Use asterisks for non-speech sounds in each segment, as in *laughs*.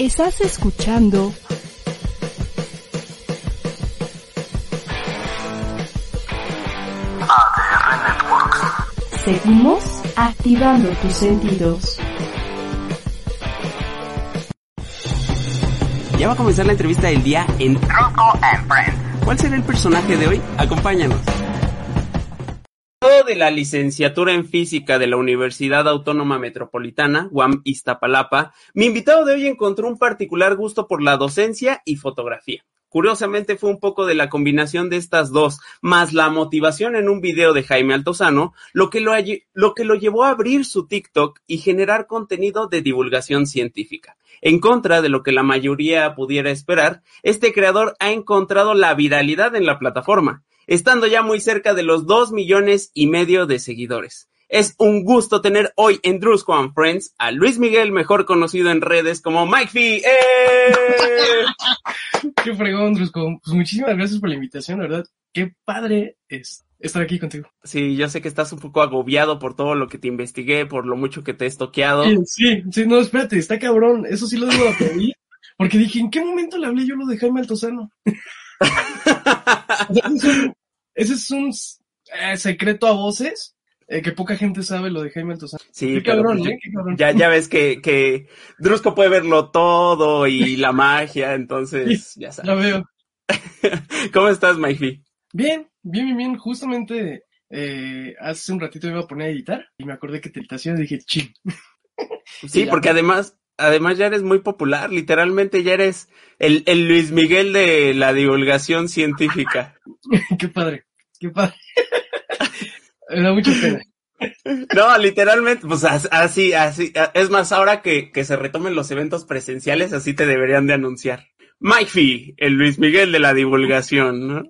Estás escuchando ADR Networks. Seguimos activando tus sentidos. Ya va a comenzar la entrevista del día en Rocco and Friends. ¿Cuál será el personaje de hoy? Acompáñanos. De la licenciatura en física de la Universidad Autónoma Metropolitana, UAM Iztapalapa, mi invitado de hoy encontró un particular gusto por la docencia y fotografía. Curiosamente fue un poco de la combinación de estas dos, más la motivación en un video de Jaime Altozano, lo que lo, lo que lo llevó a abrir su TikTok y generar contenido de divulgación científica. En contra de lo que la mayoría pudiera esperar, este creador ha encontrado la viralidad en la plataforma, estando ya muy cerca de los dos millones y medio de seguidores. Es un gusto tener hoy en Drusco and Friends a Luis Miguel, mejor conocido en redes como Mike Fee. ¡Eh! *laughs* Qué fregón, Drusco. Pues muchísimas gracias por la invitación, ¿verdad? Qué padre es estar aquí contigo. Sí, yo sé que estás un poco agobiado por todo lo que te investigué, por lo mucho que te he estoqueado. Sí, sí, no, espérate, está cabrón. Eso sí lo debo aprender. Porque dije, ¿en qué momento le hablé yo lo de Jaime Altozano? *laughs* ese es un, eh, secreto a voces eh, que poca gente sabe lo de Jaime Altozano. Sí, Qué cabrón, pues, ¿eh? Qué cabrón. Ya, ya ves que, que Drusco puede verlo todo y la *laughs* magia, entonces ya sabes. La veo. *laughs* ¿Cómo estás, Mikey? Bien, bien, bien, bien. Justamente eh, hace un ratito me iba a poner a editar y me acordé que te y dije, ching. *laughs* Sí, porque además, además ya eres muy popular, literalmente ya eres el, el Luis Miguel de la divulgación científica. qué padre, qué padre. *laughs* Me da mucha pena. No, literalmente, pues así, así. Es más, ahora que, que se retomen los eventos presenciales, así te deberían de anunciar. Mike Fee, el Luis Miguel de la divulgación, ¿no?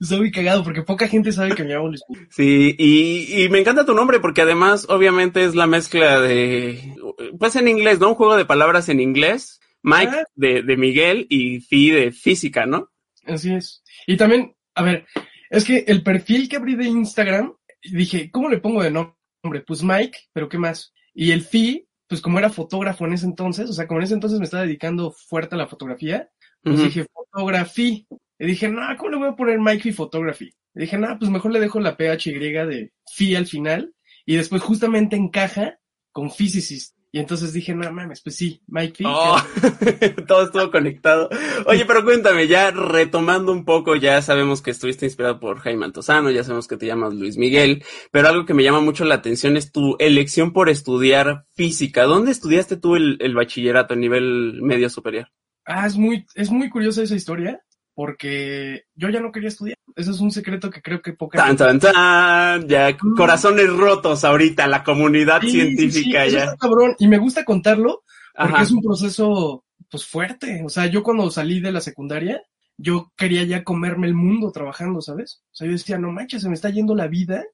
Estoy muy cagado porque poca gente sabe que me llamo Luis Miguel. Sí, y, y me encanta tu nombre porque además, obviamente, es la mezcla de, pues en inglés, ¿no? Un juego de palabras en inglés. Mike ah. de, de Miguel y Fee de física, ¿no? Así es. Y también, a ver, es que el perfil que abrí de Instagram, dije, ¿cómo le pongo de nombre? Pues Mike, pero ¿qué más? Y el Fi, pues como era fotógrafo en ese entonces, o sea, como en ese entonces me estaba dedicando fuerte a la fotografía, pues dije, fotografía. Y dije, no, ¿cómo le voy a poner Mike Fi Photography? Y dije, no, pues mejor le dejo la PHY de Fi al final. Y después justamente encaja con Physicist. Y entonces dije, no mames, pues sí, Mike oh, *laughs* todo estuvo conectado. Oye, pero cuéntame, ya retomando un poco, ya sabemos que estuviste inspirado por Jaime Antozano, ya sabemos que te llamas Luis Miguel, pero algo que me llama mucho la atención es tu elección por estudiar física. ¿Dónde estudiaste tú el, el bachillerato a nivel medio superior? Ah, es muy, es muy curiosa esa historia porque yo ya no quería estudiar. Eso es un secreto que creo que poca tan, tan, tan. Ya, corazones rotos ahorita, la comunidad científica ya. cabrón. Y me gusta contarlo porque es un proceso, pues, fuerte. O sea, yo cuando salí de la secundaria, yo quería ya comerme el mundo trabajando, ¿sabes? O sea, yo decía, no manches, se me está yendo la vida.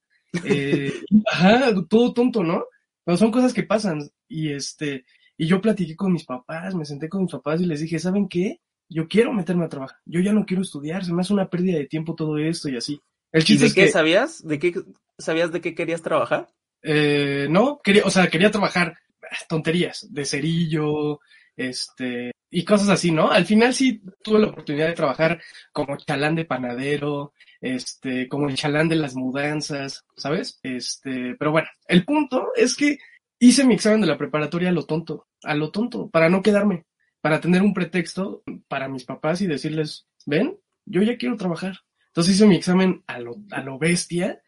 Eh, *laughs* ajá, todo tonto, ¿no? Pero son cosas que pasan. Y este, y yo platiqué con mis papás, me senté con mis papás y les dije, ¿saben qué? Yo quiero meterme a trabajar, yo ya no quiero estudiar, se me hace una pérdida de tiempo todo esto y así. El chiste ¿Y de qué sabías? ¿De qué sabías de qué querías trabajar? Eh, no, quería, o sea, quería trabajar tonterías, de cerillo, este, y cosas así, ¿no? Al final sí tuve la oportunidad de trabajar como chalán de panadero, este, como el chalán de las mudanzas, ¿sabes? Este, pero bueno, el punto es que hice mi examen de la preparatoria a lo tonto, a lo tonto, para no quedarme para tener un pretexto para mis papás y decirles, ven, yo ya quiero trabajar. Entonces hice mi examen a lo, a lo bestia,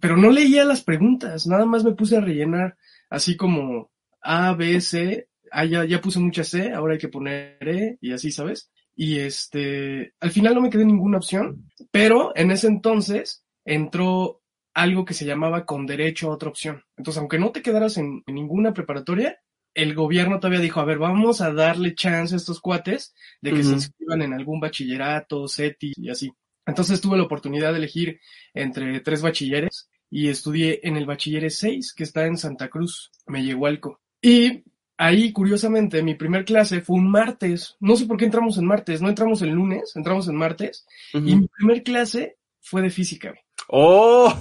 pero no leía las preguntas, nada más me puse a rellenar así como A, B, C, ah, ya, ya puse mucha C, ahora hay que poner E y así, ¿sabes? Y este, al final no me quedé ninguna opción, pero en ese entonces entró algo que se llamaba con derecho a otra opción. Entonces, aunque no te quedaras en ninguna preparatoria, el gobierno todavía dijo, a ver, vamos a darle chance a estos cuates de que se inscriban en algún bachillerato, SETI y así. Entonces tuve la oportunidad de elegir entre tres bachilleres y estudié en el bachiller 6 que está en Santa Cruz, me llegó alco. Y ahí, curiosamente, mi primer clase fue un martes. No sé por qué entramos en martes, no entramos el lunes, entramos en martes. Y mi primer clase fue de física. ¡Oh!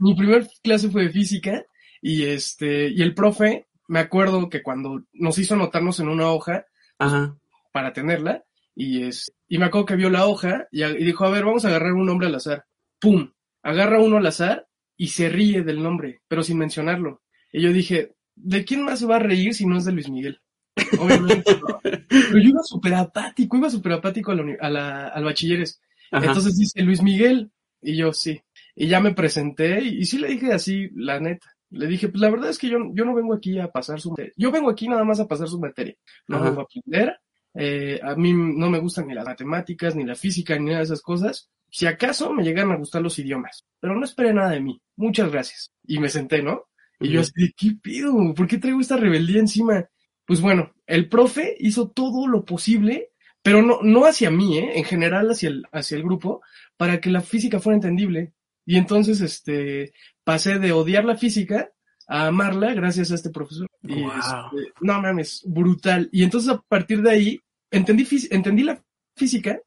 mi primer clase fue de física y este, y el profe, me acuerdo que cuando nos hizo anotarnos en una hoja Ajá. para tenerla, y es, y me acuerdo que vio la hoja y, y dijo, a ver, vamos a agarrar un nombre al azar. ¡Pum! Agarra uno al azar y se ríe del nombre, pero sin mencionarlo. Y yo dije, ¿de quién más se va a reír si no es de Luis Miguel? *laughs* Obviamente, ¿no? Pero yo iba súper apático, iba súper apático a la, uni- a la- al bachilleres. Ajá. Entonces dice Luis Miguel, y yo sí. Y ya me presenté, y, y sí le dije así, la neta. Le dije, pues la verdad es que yo, yo no vengo aquí a pasar su materia. Yo vengo aquí nada más a pasar su materia. No Ajá. vengo a aprender. Eh, a mí no me gustan ni las matemáticas, ni la física, ni nada de esas cosas. Si acaso me llegan a gustar los idiomas. Pero no esperé nada de mí. Muchas gracias. Y me senté, ¿no? Y yo así, ¿qué pido? ¿Por qué traigo esta rebeldía encima? Pues bueno, el profe hizo todo lo posible, pero no, no hacia mí, ¿eh? en general hacia el, hacia el grupo, para que la física fuera entendible. Y entonces, este, pasé de odiar la física a amarla gracias a este profesor. Y, Wow. este, no mames, brutal. Y entonces a partir de ahí, entendí, entendí la física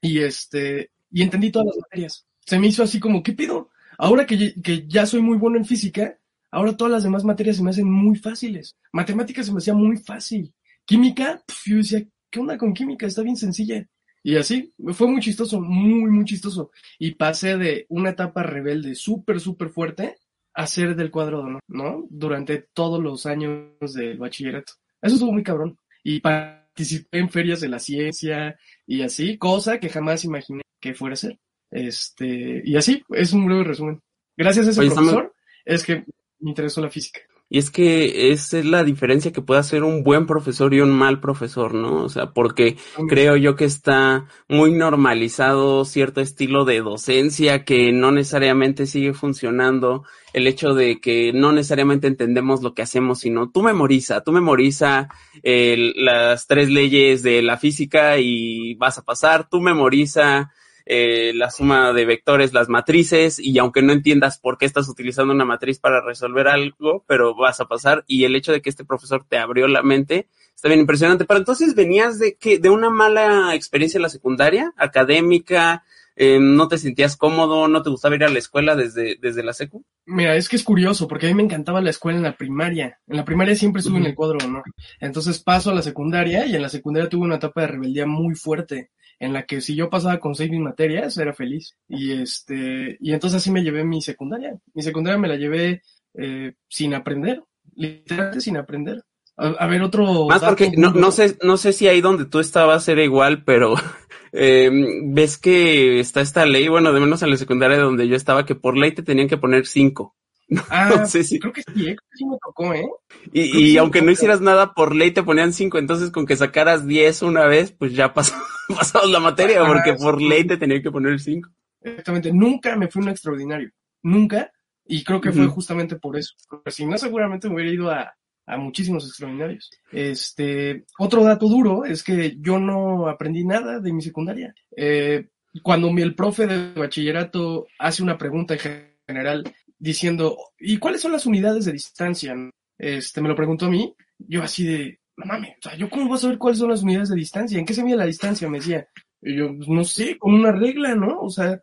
y este, y entendí todas las materias. Se me hizo así como, ¿qué pido? Ahora que, ya- que ya soy muy bueno en física, ahora todas las demás materias se me hacen muy fáciles. Matemáticas se me hacía muy fácil. Química, pf, yo decía, ¿qué onda con química? Está bien sencilla. Y así, fue muy chistoso, muy, muy chistoso. Y pasé de una etapa rebelde súper, súper fuerte a ser del cuadro de honor, ¿no? Durante todos los años del bachillerato. Eso estuvo muy cabrón. Y participé en ferias de la ciencia y así, cosa que jamás imaginé que fuera a ser. Este, y así, es un breve resumen. Gracias a ese Oye, profesor, es que me interesó la física. Y es que esa es la diferencia que puede hacer un buen profesor y un mal profesor, ¿no? O sea, porque creo yo que está muy normalizado cierto estilo de docencia que no necesariamente sigue funcionando. El hecho de que no necesariamente entendemos lo que hacemos, sino tú memoriza, tú memoriza eh, las tres leyes de la física y vas a pasar, tú memoriza eh, la suma de vectores, las matrices, y aunque no entiendas por qué estás utilizando una matriz para resolver algo, pero vas a pasar, y el hecho de que este profesor te abrió la mente, está bien impresionante. Pero entonces venías de que, de una mala experiencia en la secundaria, académica, eh, no te sentías cómodo, no te gustaba ir a la escuela desde, desde la secu. Mira, es que es curioso, porque a mí me encantaba la escuela en la primaria. En la primaria siempre estuve en el cuadro de honor. Entonces paso a la secundaria y en la secundaria tuve una etapa de rebeldía muy fuerte, en la que si yo pasaba con seis mis materias, era feliz. Y este, y entonces así me llevé mi secundaria. Mi secundaria me la llevé eh, sin aprender, literalmente sin aprender. A, a ver, otro. Más dato porque no, no sé, no sé si ahí donde tú estabas era igual, pero *laughs* eh, ves que está esta ley, bueno, de menos en la secundaria donde yo estaba, que por ley te tenían que poner cinco. *laughs* Ah, no sé si- creo que sí, eh, creo que sí me tocó, ¿eh? Y, sí, aunque no hicieras nada por ley te ponían cinco, entonces con que sacaras diez una vez, pues ya pasó, *laughs* pasabas la materia, Ajá, porque por ley te tenían que poner cinco. Exactamente, nunca me fui un extraordinario, nunca, y creo que fue justamente por eso, porque si no seguramente me hubiera ido a, a muchísimos extraordinarios. Este, otro dato duro es que yo no aprendí nada de mi secundaria. Eh, cuando mi, el profe de bachillerato hace una pregunta en general diciendo, ¿y cuáles son las unidades de distancia? Este, me lo preguntó a mí, yo así de, no mames, o sea, ¿yo cómo voy a saber cuáles son las unidades de distancia? ¿En qué se mide la distancia? Me decía. Y yo, no sé, con una regla, ¿no? O sea.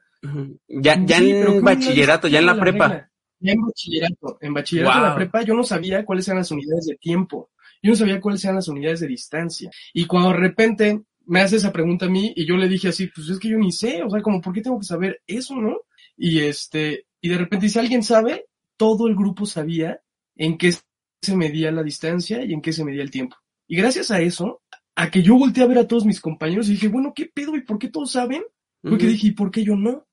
Ya, ya Sí, en ¿cómo bachillerato, ya en la la prepa. regla? En bachillerato. En bachillerato, en la Wow. prepa, yo no sabía cuáles eran las unidades de tiempo. Yo no sabía cuáles eran las unidades de distancia. Y cuando de repente me hace esa pregunta a mí y yo le dije así, pues es que yo ni sé, o sea, como, ¿por qué tengo que saber eso, no? Y este, y de repente si alguien sabe, todo el grupo sabía en qué se medía la distancia y en qué se medía el tiempo. Y gracias a eso, a que yo volteé a ver a todos mis compañeros y dije, bueno, ¿qué pedo? ¿Y por qué todos saben? Porque Ujú. dije, ¿y por qué yo no?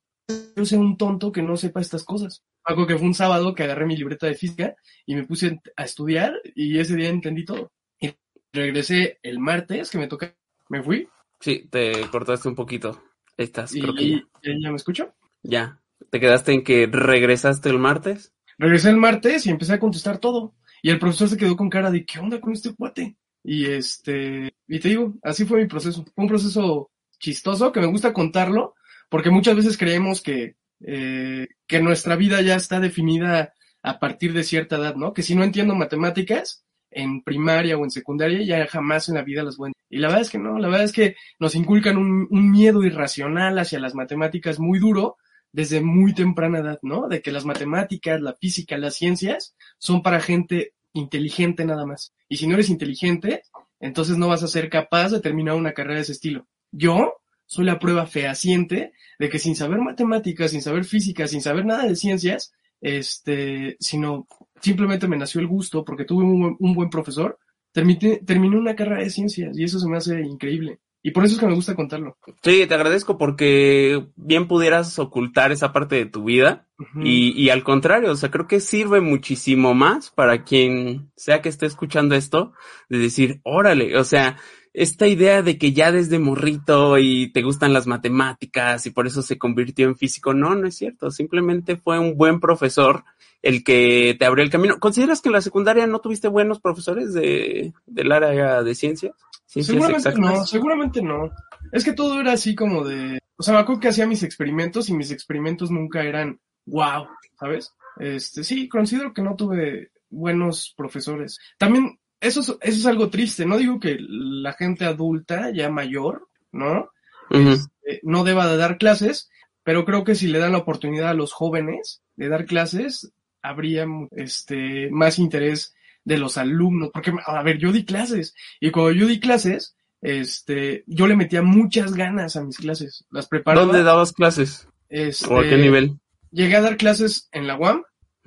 Yo sea un tonto que no sepa estas cosas. Algo que fue un sábado que agarré mi libreta de física y me puse a estudiar y ese día entendí todo. Y regresé el martes que me toca, me fui Sí, te cortaste un poquito. Estás, y, creo que ya. ya me escucho. Ya. ¿Te quedaste en que regresaste el martes? Regresé el martes y empecé a contestar todo. Y el profesor se quedó con cara de, ¿qué onda con este cuate? Y este, y te digo, así fue mi proceso. Fue un proceso chistoso que me gusta contarlo, porque muchas veces creemos que, eh, que nuestra vida ya está definida a partir de cierta edad, ¿no? Que si no entiendo matemáticas en primaria o en secundaria, ya jamás en la vida las voy a entender. Y la verdad es que no, la verdad es que nos inculcan un, un miedo irracional hacia las matemáticas muy duro desde muy temprana edad, ¿no? De que las matemáticas, la física, las ciencias son para gente inteligente nada más. Y si no eres inteligente, entonces no vas a ser capaz de terminar una carrera de ese estilo. Yo soy la prueba fehaciente de que sin saber matemáticas, sin saber física, sin saber nada de ciencias, este, sino simplemente me nació el gusto porque tuve un, buen- un buen profesor, terminé, terminé una carrera de ciencias y eso se me hace increíble. Y por eso es que me gusta contarlo. Sí, te agradezco porque bien pudieras ocultar esa parte de tu vida y, y al contrario, o sea, creo que sirve muchísimo más para quien sea que esté escuchando esto, de decir, órale, o sea, esta idea de que ya desde morrito y te gustan las matemáticas y por eso se convirtió en físico, no, no es cierto, simplemente fue un buen profesor el que te abrió el camino. ¿Consideras que en la secundaria no tuviste buenos profesores de, del área de ciencias? Ciencias Seguramente exactas. no, seguramente no. Es que todo era así como de, o sea, me acuerdo que hacía mis experimentos y mis experimentos nunca eran wow, ¿sabes? Este, sí, considero que no tuve buenos profesores. También, eso es, eso es algo triste. No digo que la gente adulta, ya mayor, ¿no? Eh, no deba de dar clases, pero creo que si le dan la oportunidad a los jóvenes de dar clases, habría este, más interés de los alumnos, porque, a ver, yo di clases, y cuando yo di clases, este, yo le metía muchas ganas a mis clases, las preparaba. ¿Dónde dabas clases? este, ¿O a qué nivel? Llegué a dar clases en la UAM,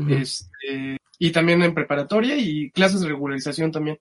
este, y también en preparatoria, y clases de regularización también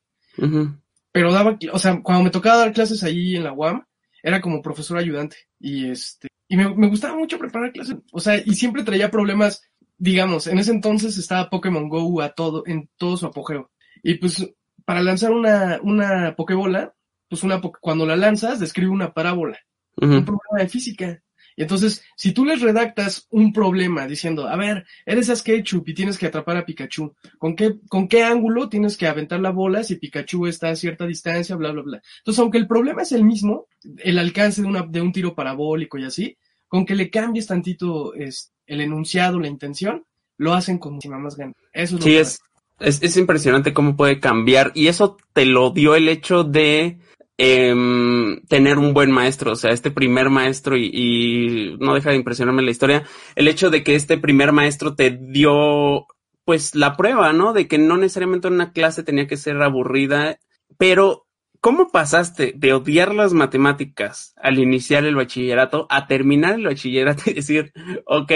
pero daba, o sea, cuando me tocaba dar clases ahí en la UAM, era como profesor ayudante. Y este, y me, me gustaba mucho preparar clases. O sea, y siempre traía problemas, digamos, en ese entonces estaba Pokémon Go a todo, en todo su apogeo. Y pues, para lanzar una, una Pokébola, pues una, cuando la lanzas, describe una parábola un problema de física. Y entonces, si tú les redactas un problema diciendo, a ver, eres Ash Ketchum y tienes que atrapar a Pikachu, ¿con qué, ¿con qué ángulo tienes que aventar la bola si Pikachu está a cierta distancia, bla, bla, bla? Entonces, aunque el problema es el mismo, el alcance de, una, de un tiro parabólico y así, con que le cambies tantito es, el enunciado, la intención, lo hacen con muchísima más ganas. Eso es lo Sí, que es, es, es impresionante cómo puede cambiar y eso te lo dio el hecho de em, tener un buen maestro, o sea, este primer maestro y, y no deja de impresionarme la historia, el hecho de que este primer maestro te dio pues la prueba, ¿no? De que no necesariamente una clase tenía que ser aburrida, pero ¿cómo pasaste de odiar las matemáticas al iniciar el bachillerato a terminar el bachillerato *laughs* y decir, ok,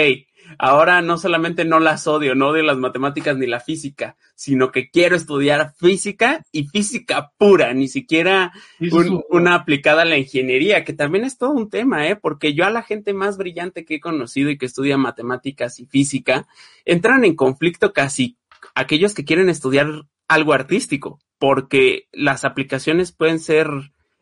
ahora no solamente no las odio, no odio las matemáticas ni la física, sino que quiero estudiar física y física pura, ni siquiera un- una aplicada a la ingeniería, que también es todo un tema, ¿eh? Porque yo a la gente más brillante que he conocido y que estudia matemáticas y física, entran en conflicto casi aquellos que quieren estudiar algo artístico, porque las aplicaciones pueden ser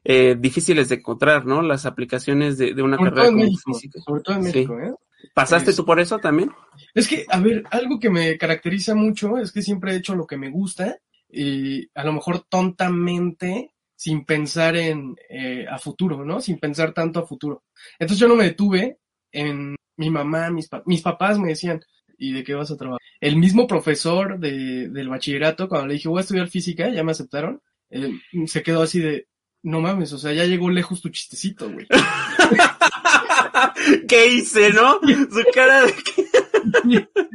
eh, difíciles de encontrar, ¿no? Las aplicaciones de, de una sobre todo carrera en como México, física. sobre todo en Sí. México, ¿eh? ¿Pasaste Es- tú por eso también? Es que, a ver, algo que me caracteriza mucho es que siempre he hecho lo que me gusta y a lo mejor tontamente sin pensar en eh, a futuro, ¿no? Sin pensar tanto a futuro. Entonces yo no me detuve en mi mamá, mis, pa- mis papás me decían, ¿y de qué vas a trabajar? El mismo profesor de, del bachillerato, cuando le dije voy a estudiar física, ya me aceptaron, eh, se quedó así de, no mames, o sea, ya llegó lejos tu chistecito, güey. *laughs* *laughs* ¿Qué hice, no? Su cara de.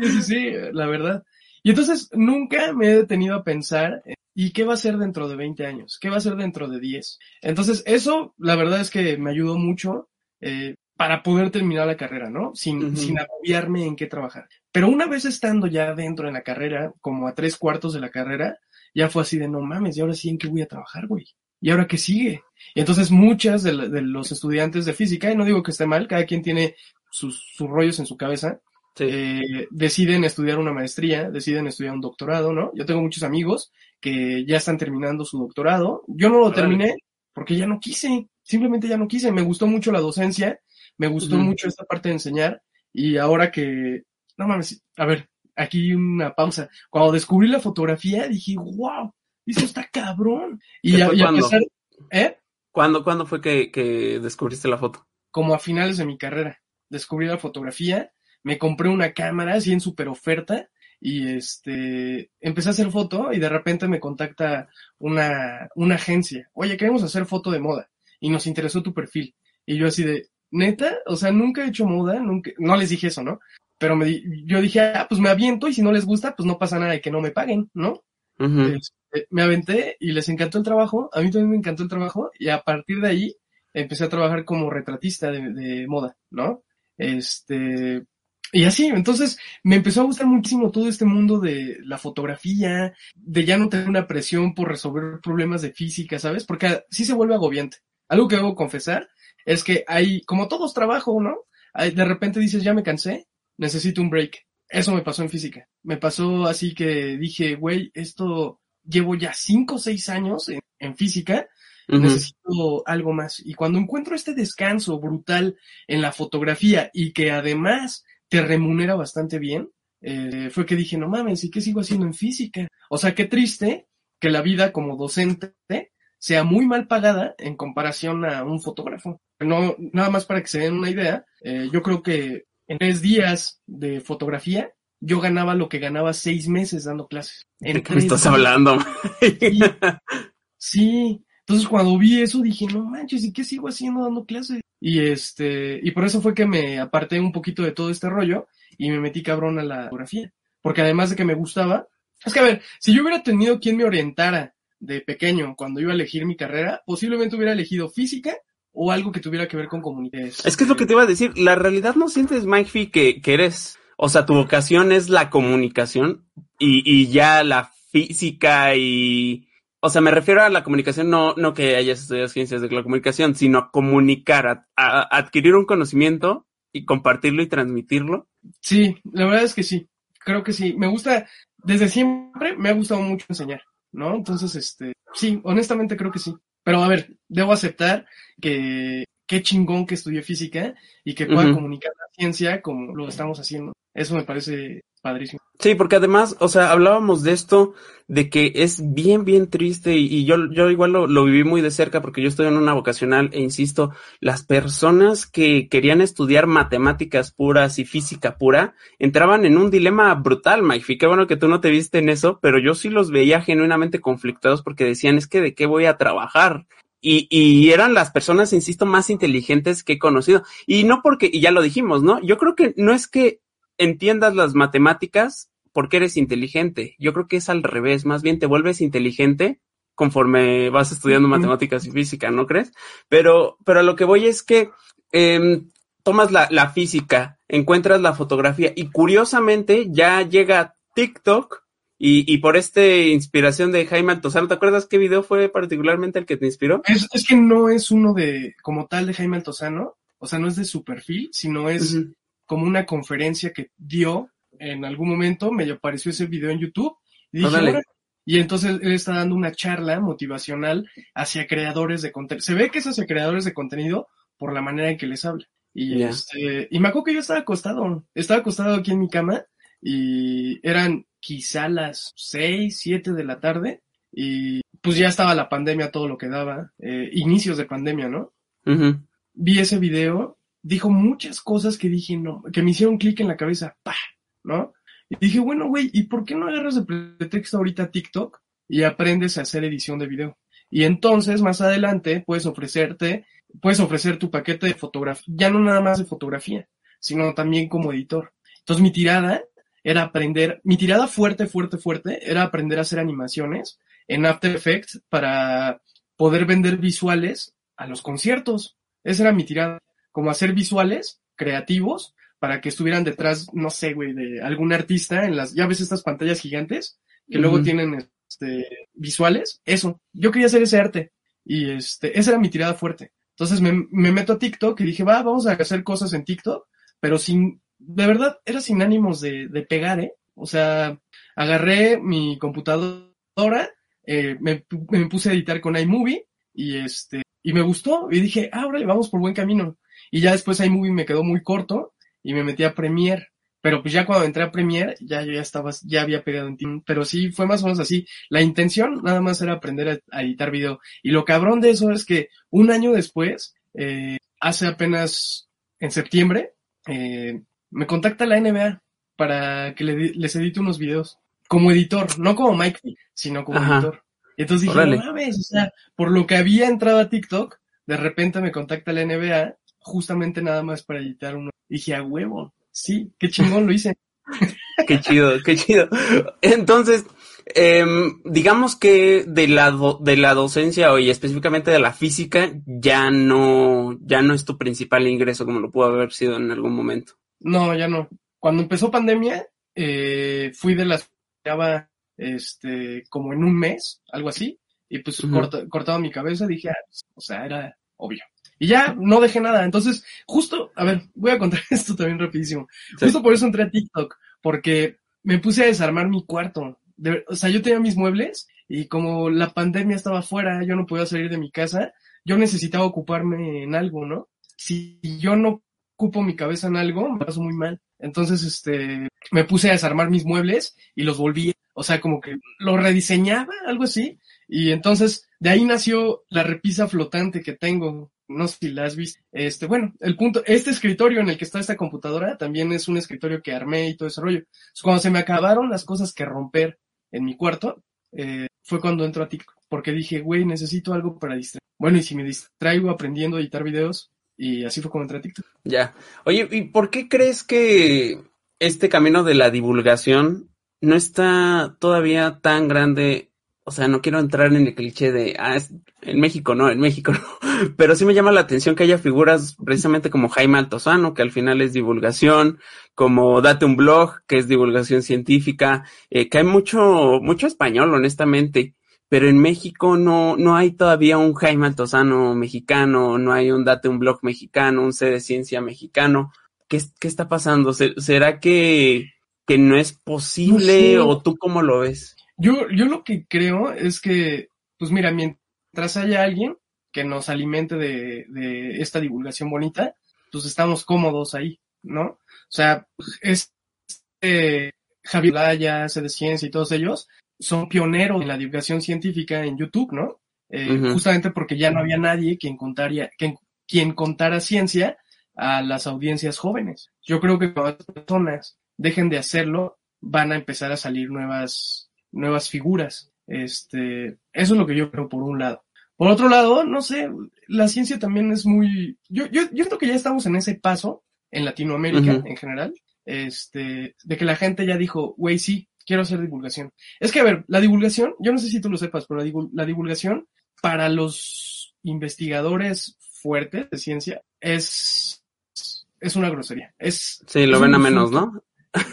Sí, sí, la verdad. Y entonces nunca me he detenido a pensar, ¿y qué va a ser dentro de 20 años? ¿Qué va a ser dentro de 10? Entonces eso, la verdad es que me ayudó mucho eh, para poder terminar la carrera, ¿no? Sin, Ujú. sin agobiarme en qué trabajar. Pero una vez estando ya dentro en la carrera, como a tres cuartos de la carrera, ya fue así de, no mames, ¿y ahora sí en qué voy a trabajar, güey? ¿Y ahora qué sigue? Y entonces muchas de, la- de los estudiantes de física, y no digo que esté mal, cada quien tiene sus, sus rollos en su cabeza, Sí. eh, deciden estudiar una maestría, deciden estudiar un doctorado, ¿no? Yo tengo muchos amigos que ya están terminando su doctorado. Yo no lo terminé porque ya no quise, simplemente ya no quise. Me gustó mucho la docencia, me gustó mucho esta parte de enseñar y ahora que, no mames, a ver, aquí una pausa. Cuando descubrí la fotografía dije, wow, eso está cabrón. Y, ¿Qué a, y a pesar, ¿eh? ¿Cuándo, ¿Cuándo fue que, que descubriste la foto? como a finales de mi carrera. Descubrí la fotografía, me compré una cámara así en super oferta y este empecé a hacer foto y de repente me contacta una, una agencia. Oye, queremos hacer foto de moda y nos interesó tu perfil. Y yo así de, neta, o sea, nunca he hecho moda, nunca, no les dije eso, ¿no? Pero me, di- yo dije, ah, pues me aviento y si no les gusta, pues no pasa nada de que no me paguen, ¿no? Este, me aventé y les encantó el trabajo, a mí también me encantó el trabajo y a partir de ahí empecé a trabajar como retratista de, moda, ¿no? Este, y así, entonces me empezó a gustar muchísimo todo este mundo de la fotografía, de ya no tener una presión por resolver problemas de física, ¿sabes? Porque sí se vuelve agobiante. Algo que debo confesar es que hay, como todos trabajo, ¿no? De repente dices, ya me cansé, necesito un break. Eso me pasó en física. Me pasó así que dije, güey, esto llevo ya cinco o seis años en, en física, necesito algo más. Y cuando encuentro este descanso brutal en la fotografía y que además te remunera bastante bien, eh, fue que dije, no mames, ¿y qué sigo haciendo en física? O sea, qué triste que la vida como docente sea muy mal pagada en comparación a un fotógrafo. No, nada más para que se den una idea, eh, yo creo que en tres días de fotografía yo ganaba lo que ganaba seis meses dando clases. ¿De qué me estás hablando? Sí, *laughs* sí. Entonces cuando vi eso dije, no manches, ¿y qué sigo haciendo dando clases? Y este, y por eso fue que me aparté un poquito de todo este rollo y me metí cabrón a la fotografía. Porque además de que me gustaba, es que a ver, si yo hubiera tenido quien me orientara de pequeño cuando iba a elegir mi carrera, posiblemente hubiera elegido física o algo que tuviera que ver con comunidades. Es que es lo que te iba a decir. La realidad no sientes, Mike, que, que eres, o sea, tu vocación es la comunicación y, y ya la física y, o sea, me refiero a la comunicación, no, no que hayas estudiado ciencias de la comunicación, sino a comunicar, a, a adquirir un conocimiento y compartirlo y transmitirlo. Sí, la verdad es que sí. Creo que sí. Me gusta, desde siempre me ha gustado mucho enseñar, ¿no? Entonces, este, sí, honestamente creo que sí. Pero a ver, debo aceptar que qué chingón que estudié física y que pueda comunicar la ciencia como lo estamos haciendo. Eso me parece Sí, porque además, o sea, hablábamos de esto, de que es bien, bien triste y, y yo, yo igual lo, lo viví muy de cerca porque yo estoy en una vocacional e insisto, las personas que querían estudiar matemáticas puras y física pura entraban en un dilema brutal, Mike. Y qué bueno que tú no te viste en eso, pero yo sí los veía genuinamente conflictados porque decían, es que de qué voy a trabajar. Y, y eran las personas, insisto, más inteligentes que he conocido. Y no porque, y ya lo dijimos, ¿no? Yo creo que no es que entiendas las matemáticas porque eres inteligente. Yo creo que es al revés, más bien te vuelves inteligente conforme vas estudiando matemáticas y física, ¿no crees? Pero, pero a lo que voy es que em, tomas la, la física, encuentras la fotografía y curiosamente ya llega TikTok y, y por esta inspiración de Jaime Altozano, ¿te acuerdas qué video fue particularmente el que te inspiró? Es, es que no es uno de, como tal, de Jaime Altozano. O sea, no es de su perfil, sino es. Como una conferencia que dio en algún momento, me apareció ese video en YouTube y dije, y entonces él está dando una charla motivacional hacia creadores de contenido. Se ve que es hacia creadores de contenido por la manera en que les habla. Y, este, y me acuerdo que yo estaba acostado, estaba acostado aquí en mi cama y eran quizá las seis, siete de la tarde y pues ya estaba la pandemia, todo lo que daba, eh, inicios de pandemia, ¿no? Vi ese video, dijo muchas cosas que dije, no, que me hicieron clic en la cabeza, pa, ¿no? Y dije, bueno, güey, ¿y por qué no agarras de pretexto ahorita TikTok y aprendes a hacer edición de video? Y entonces, más adelante, puedes ofrecerte, puedes ofrecer tu paquete de fotografía, ya no nada más de fotografía, sino también como editor. Entonces, mi tirada era aprender, mi tirada fuerte, fuerte, fuerte, era aprender a hacer animaciones en After Effects para poder vender visuales a los conciertos. Esa era mi tirada, como hacer visuales creativos para que estuvieran detrás, no sé, güey, de algún artista en las, ya ves estas pantallas gigantes que luego tienen este, visuales, eso. Yo quería hacer ese arte y este, esa era mi tirada fuerte. Entonces me, me meto a TikTok y dije, va, vamos a hacer cosas en TikTok, pero sin, de verdad, era sin ánimos de, de pegar, ¿eh? O sea, agarré mi computadora, eh, me, me puse a editar con iMovie y este, y me gustó y dije, ah, órale, vamos por buen camino. Y ya después iMovie me quedó muy corto y me metí a Premiere. Pero pues ya cuando entré a Premiere, ya yo ya estaba, ya había pegado en Team. Pero sí, fue más o menos así. La intención nada más era aprender a, a editar video. Y lo cabrón de eso es que un año después, eh, hace apenas en septiembre, eh, me contacta la NBA para que le- les edite unos videos. Como editor, no como Mike, sino como Ajá. editor. Y entonces dije, Órale. no mames, o sea, por lo que había entrado a TikTok, de repente me contacta la NBA, justamente nada más para editar uno. Dije, a huevo, sí, qué chingón lo hice. *laughs* Qué chido, qué chido. Entonces, Em, digamos que de la, do- de la docencia y específicamente de la física ya no, ya no es tu principal ingreso como lo pudo haber sido en algún momento. No, ya no. Cuando empezó pandemia, eh, fui de las este, como en un mes, algo así, y pues corta- cortaba mi cabeza, dije, ah, pues, o sea, era obvio. Y ya no dejé nada. Entonces, justo, a ver, voy a contar *laughs* esto también rapidísimo. Sí. Justo por eso entré a TikTok, porque me puse a desarmar mi cuarto. De- o sea, yo tenía mis muebles y como la pandemia estaba afuera, yo no podía salir de mi casa, yo necesitaba ocuparme en algo, ¿no? Si yo no ocupo mi cabeza en algo, me paso muy mal. Entonces, este, me puse a desarmar mis muebles y los volví, o sea, como que lo rediseñaba, algo así. Y entonces, de ahí nació la repisa flotante que tengo. No si la has visto. Este, bueno, el punto, este escritorio en el que está esta computadora también es un escritorio que armé y todo ese rollo. Cuando se me acabaron las cosas que romper en mi cuarto, eh, fue cuando entro a TikTok. Porque dije, güey, necesito algo para distraer. Bueno, y si me distraigo aprendiendo a editar videos, y así fue como entré a TikTok. Ya. Oye, ¿y por qué crees que este camino de la divulgación no está todavía tan grande? O sea, no quiero entrar en el cliché de, ah, es en México no, en México no. *laughs* Pero sí me llama la atención que haya figuras precisamente como Jaime Altozano, que al final es divulgación, como Date un blog, que es divulgación científica, eh, que hay mucho, mucho español, honestamente. Pero en México no, no hay todavía un Jaime Altozano mexicano, no hay un Date un blog mexicano, un C de ciencia mexicano. ¿Qué, qué está pasando? ¿Se- ¿Será que, que no es posible No sé. o tú cómo lo ves? Yo, yo lo que creo es que, pues mira, mientras haya alguien que nos alimente de, de esta divulgación bonita, pues estamos cómodos ahí, ¿no? O sea, este Javier Laya, C de Ciencia y todos ellos son pioneros en la divulgación científica en YouTube, ¿no? Eh. Justamente porque ya no había nadie quien contaría, quien, quien contara ciencia a las audiencias jóvenes. Yo creo que cuando las personas dejen de hacerlo, van a empezar a salir nuevas, nuevas figuras. Este, eso es lo que yo creo por un lado. Por otro lado, no sé, la ciencia también es muy, yo, yo, yo creo que ya estamos en ese paso en Latinoamérica en general, este, de que la gente ya dijo, güey, sí, quiero hacer divulgación. Es que, a ver, la divulgación, yo no sé si tú lo sepas, pero la, divul- la divulgación para los investigadores fuertes de ciencia es, es una grosería. Es, Sí, lo es ven a menos. ¿no?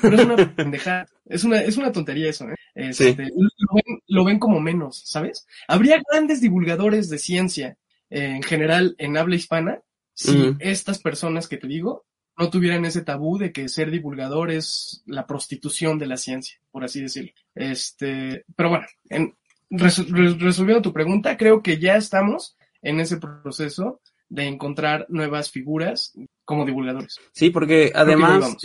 Pero es una pendejada. Es una, es una tontería eso, ¿eh? Este, lo, ven, lo ven como menos, ¿sabes? Habría grandes divulgadores de ciencia eh, en general en habla hispana si estas personas que te digo no tuvieran ese tabú de que ser divulgador es la prostitución de la ciencia, por así decirlo. Este, pero bueno, en, resolviendo tu pregunta, creo que ya estamos en ese proceso de encontrar nuevas figuras como divulgadores. Sí, porque además.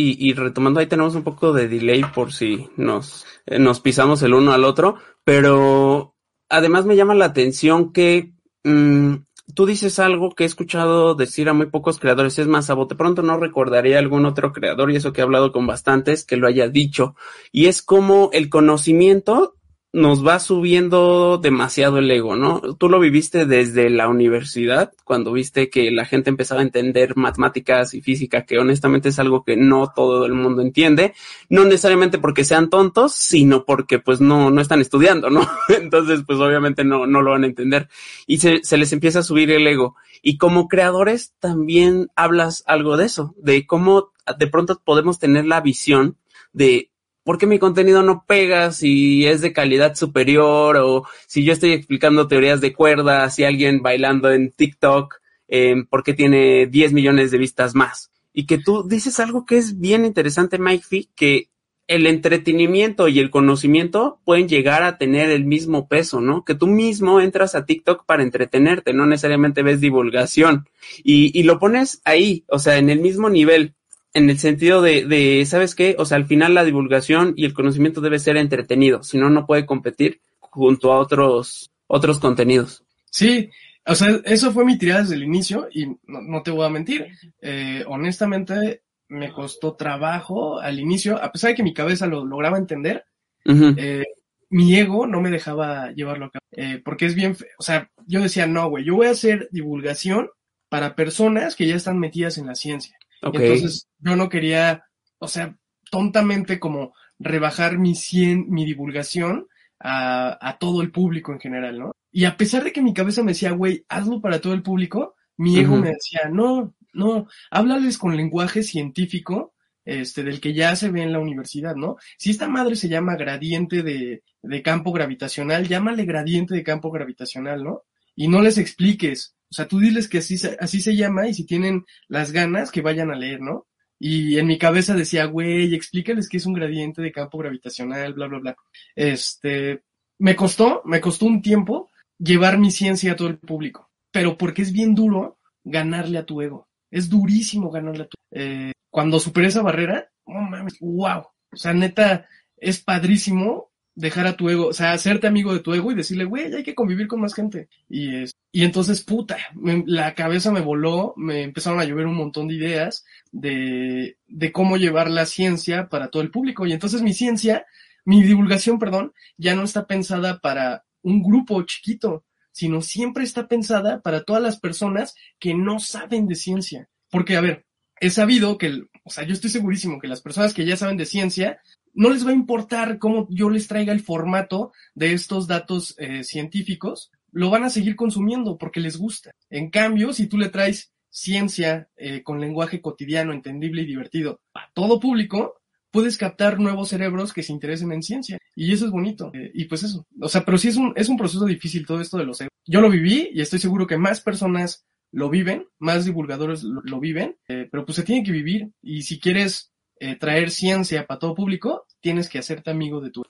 Y, y- retomando ahí tenemos un poco de delay por si nos, eh, nos pisamos el uno al otro, pero además me llama la atención que mm, tú dices algo que he escuchado decir a muy pocos creadores, es más, a bote pronto no recordaría algún otro creador y eso que he hablado con bastantes que lo haya dicho, y es como el conocimiento nos va subiendo demasiado el ego, ¿no? Tú lo viviste desde la universidad, cuando viste que la gente empezaba a entender matemáticas y física, que honestamente es algo que no todo el mundo entiende, no necesariamente porque sean tontos, sino porque pues no, no están estudiando, ¿no? *laughs* Entonces, pues obviamente no, no lo van a entender. Y se, se les empieza a subir el ego. Y como creadores también hablas algo de eso, de cómo de pronto podemos tener la visión de ¿por qué mi contenido no pega si es de calidad superior o si yo estoy explicando teorías de cuerdas y alguien bailando en TikTok, eh, ¿por qué tiene 10 millones de vistas más? Y que tú dices algo que es bien interesante, Mike Fee, que el entretenimiento y el conocimiento pueden llegar a tener el mismo peso, ¿no? Que tú mismo entras a TikTok para entretenerte, no necesariamente ves divulgación y, y lo pones ahí, o sea, en el mismo nivel en el sentido de, de, ¿sabes qué? O sea, al final la divulgación y el conocimiento debe ser entretenido, si no, no puede competir junto a otros, otros contenidos. Sí, o sea, eso fue mi tirada desde el inicio y no, no te voy a mentir. Eh, honestamente, me costó trabajo al inicio, a pesar de que mi cabeza lo lograba entender, Uh -huh. eh, mi ego no me dejaba llevarlo a cabo. Eh, porque es bien, o sea, yo decía, no, güey, yo voy a hacer divulgación para personas que ya están metidas en la ciencia. Okay. Entonces, yo no quería, o sea, tontamente como rebajar mi 100, mi divulgación a, a todo el público en general, ¿no? Y a pesar de que mi cabeza me decía, güey, hazlo para todo el público, mi ego me decía, no, no, háblales con lenguaje científico, este, del que ya se ve en la universidad, ¿no? Si esta madre se llama gradiente de, de campo gravitacional, llámale gradiente de campo gravitacional, ¿no? Y no les expliques. O sea, tú diles que así, así se llama y si tienen las ganas, que vayan a leer, ¿no? Y en mi cabeza decía, güey, explícales que es un gradiente de campo gravitacional, bla, bla, bla. Este, me costó, me costó un tiempo llevar mi ciencia a todo el público, pero porque es bien duro ganarle a tu ego. Es durísimo ganarle a tu eh, Cuando superé esa barrera, no mames, wow. O sea, neta, es padrísimo dejar a tu ego, o sea, hacerte amigo de tu ego y decirle, güey, hay que convivir con más gente. Y, es, y entonces, puta, me- la cabeza me voló, me empezaron a llover un montón de ideas de, de cómo llevar la ciencia para todo el público. Y entonces mi ciencia, mi divulgación, perdón, ya no está pensada para un grupo chiquito, sino siempre está pensada para todas las personas que no saben de ciencia. Porque, a ver, he sabido que, o sea, yo estoy segurísimo que las personas que ya saben de ciencia, no les va a importar cómo yo les traiga el formato de estos datos eh, científicos, lo van a seguir consumiendo porque les gusta. En cambio, si tú le traes ciencia eh, con lenguaje cotidiano, entendible y divertido a todo público, puedes captar nuevos cerebros que se interesen en ciencia. Y eso es bonito. Eh, y pues eso. O sea, pero sí es un, es un proceso difícil todo esto de los egos. Yo lo viví y estoy seguro que más personas lo viven, más divulgadores lo, lo viven, eh, pero pues se tiene que vivir. Y si quieres eh, traer ciencia para todo público, tienes que hacerte amigo de tu...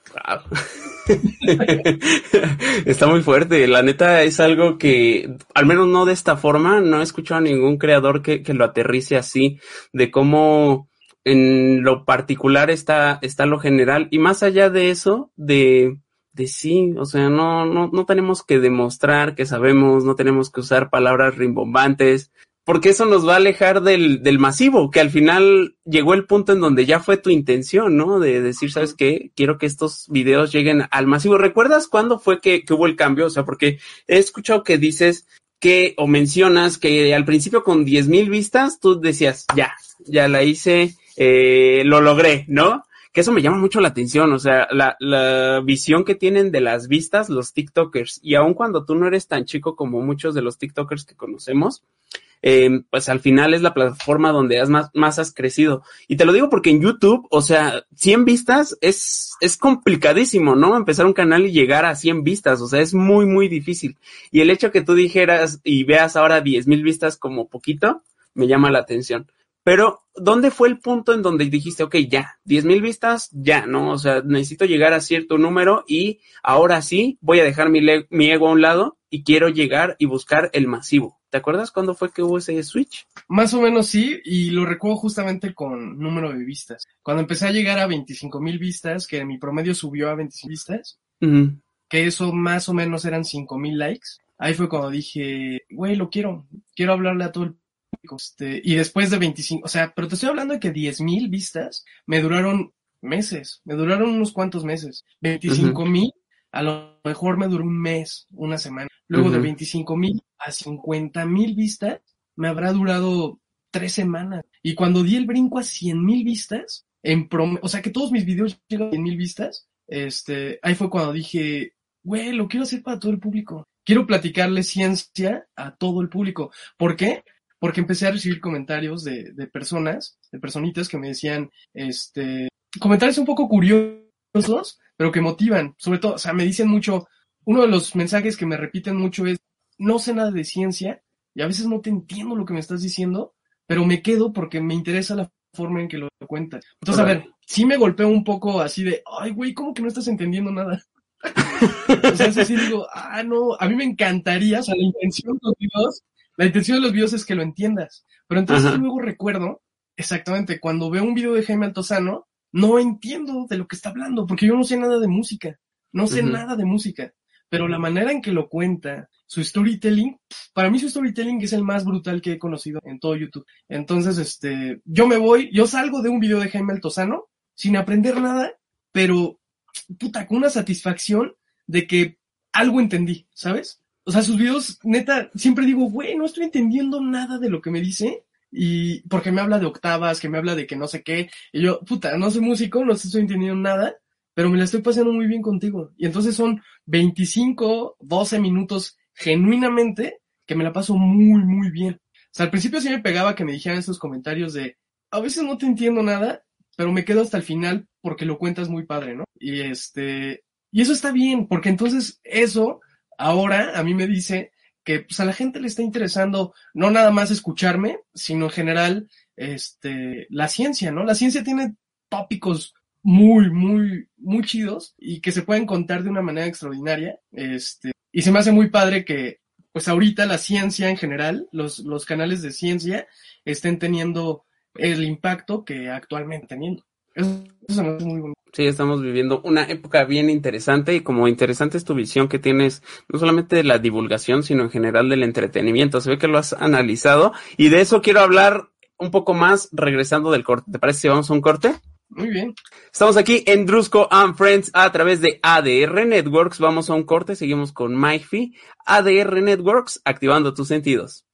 *laughs* Está muy fuerte. La neta es algo que, al menos no de esta forma, no he escuchado a ningún creador que, que lo aterrice así, de cómo en lo particular está, está lo general. Y más allá de eso, de, de sí, o sea, no, no, no tenemos que demostrar que sabemos, no tenemos que usar palabras rimbombantes, porque eso nos va a alejar del, del masivo, que al final llegó el punto en donde ya fue tu intención, ¿no? De decir, ¿sabes qué? Quiero que estos videos lleguen al masivo. ¿Recuerdas cuándo fue que, que hubo el cambio? O sea, porque he escuchado que dices que, o mencionas que al principio con 10 mil vistas, tú decías, ya, ya la hice, eh, lo logré, ¿no? Que eso me llama mucho la atención, o sea, la, la visión que tienen de las vistas los TikTokers, y aun cuando tú no eres tan chico como muchos de los TikTokers que conocemos, eh, pues al final es la plataforma donde has más, más has crecido. Y te lo digo porque en YouTube, o sea, 100 vistas es, es complicadísimo, ¿no? Empezar un canal y llegar a 100 vistas, o sea, es muy, muy difícil. Y el hecho que tú dijeras y veas ahora 10 mil vistas como poquito, me llama la atención. Pero, ¿dónde fue el punto en donde dijiste, ok, ya, 10 mil vistas, ya, ¿no? O sea, necesito llegar a cierto número y ahora sí voy a dejar mi, mi ego a un lado y quiero llegar y buscar el masivo. ¿Te acuerdas cuándo fue que hubo ese switch? Más o menos sí, y lo recuerdo justamente con número de vistas. Cuando empecé a llegar a 25 mil vistas, que mi promedio subió a 25 vistas, que eso más o menos eran 5 mil likes, ahí fue cuando dije, güey, lo quiero, quiero hablarle a todo el público. Este, y después de 25, o sea, pero te estoy hablando de que 10 mil vistas me duraron meses, me duraron unos cuantos meses. 25 mil, a lo mejor me duró un mes, una semana. Luego de Ujú. 25 mil a 50 mil vistas, me habrá durado tres semanas. Y cuando di el brinco a 100 mil vistas, en prom o sea que todos mis videos llegan a 100 mil vistas, este, ahí fue cuando dije, güey, lo quiero hacer para todo el público. Quiero platicarle ciencia a todo el público. ¿Por qué? Porque empecé a recibir comentarios de, de personas, de personitas que me decían, este, comentarios un poco curiosos, pero que motivan. Sobre todo, o sea, me dicen mucho, uno de los mensajes que me repiten mucho es, no sé nada de ciencia y a veces no te entiendo lo que me estás diciendo, pero me quedo porque me interesa la forma en que lo cuentas. Entonces, a ver, sí me golpeo un poco así de, ay, güey, ¿cómo que no estás entendiendo nada? *laughs* o sea, eso sí digo, ah, no, a mí me encantaría, o sea, la intención de los videos, la intención de los videos es que lo entiendas. Pero entonces Ajá. luego recuerdo, exactamente, cuando veo un video de Jaime Altozano, no entiendo de lo que está hablando, porque yo no sé nada de música, no sé nada de música, pero la manera en que lo cuenta, su storytelling, para mí su storytelling es el más brutal que he conocido en todo YouTube. Entonces, este, yo me voy, yo salgo de un video de Jaime Altozano sin aprender nada, pero puta, con una satisfacción de que algo entendí, ¿sabes? O sea, sus videos, neta, siempre digo, güey, no estoy entendiendo nada de lo que me dice, y porque me habla de octavas, que me habla de que no sé qué, y yo, puta, no soy músico, no estoy entendiendo nada, pero me la estoy pasando muy bien contigo. Y entonces son 25, 12 minutos genuinamente que me la paso muy, muy bien. O sea, al principio sí me pegaba que me dijeran esos comentarios de, a veces no te entiendo nada, pero me quedo hasta el final porque lo cuentas muy padre, ¿no? Y este, y eso está bien, porque entonces eso ahora a mí me dice que pues, a la gente le está interesando no nada más escucharme, sino en general este, la ciencia, ¿no? La ciencia tiene tópicos muy, muy, muy chidos y que se pueden contar de una manera extraordinaria. Este, y se me hace muy padre que, pues ahorita la ciencia en general, los, los canales de ciencia estén teniendo el impacto que actualmente teniendo. Eso, eso me hace muy bonito. Sí, estamos viviendo una época bien interesante y como interesante es tu visión que tienes, no solamente de la divulgación, sino en general del entretenimiento. Se ve que lo has analizado y de eso quiero hablar un poco más regresando del corte. ¿Te parece si vamos a un corte? Muy bien. Estamos aquí en Drusco and Friends a través de ADR Networks. Vamos a un corte, seguimos con MyFi. ADR Networks, activando tus sentidos.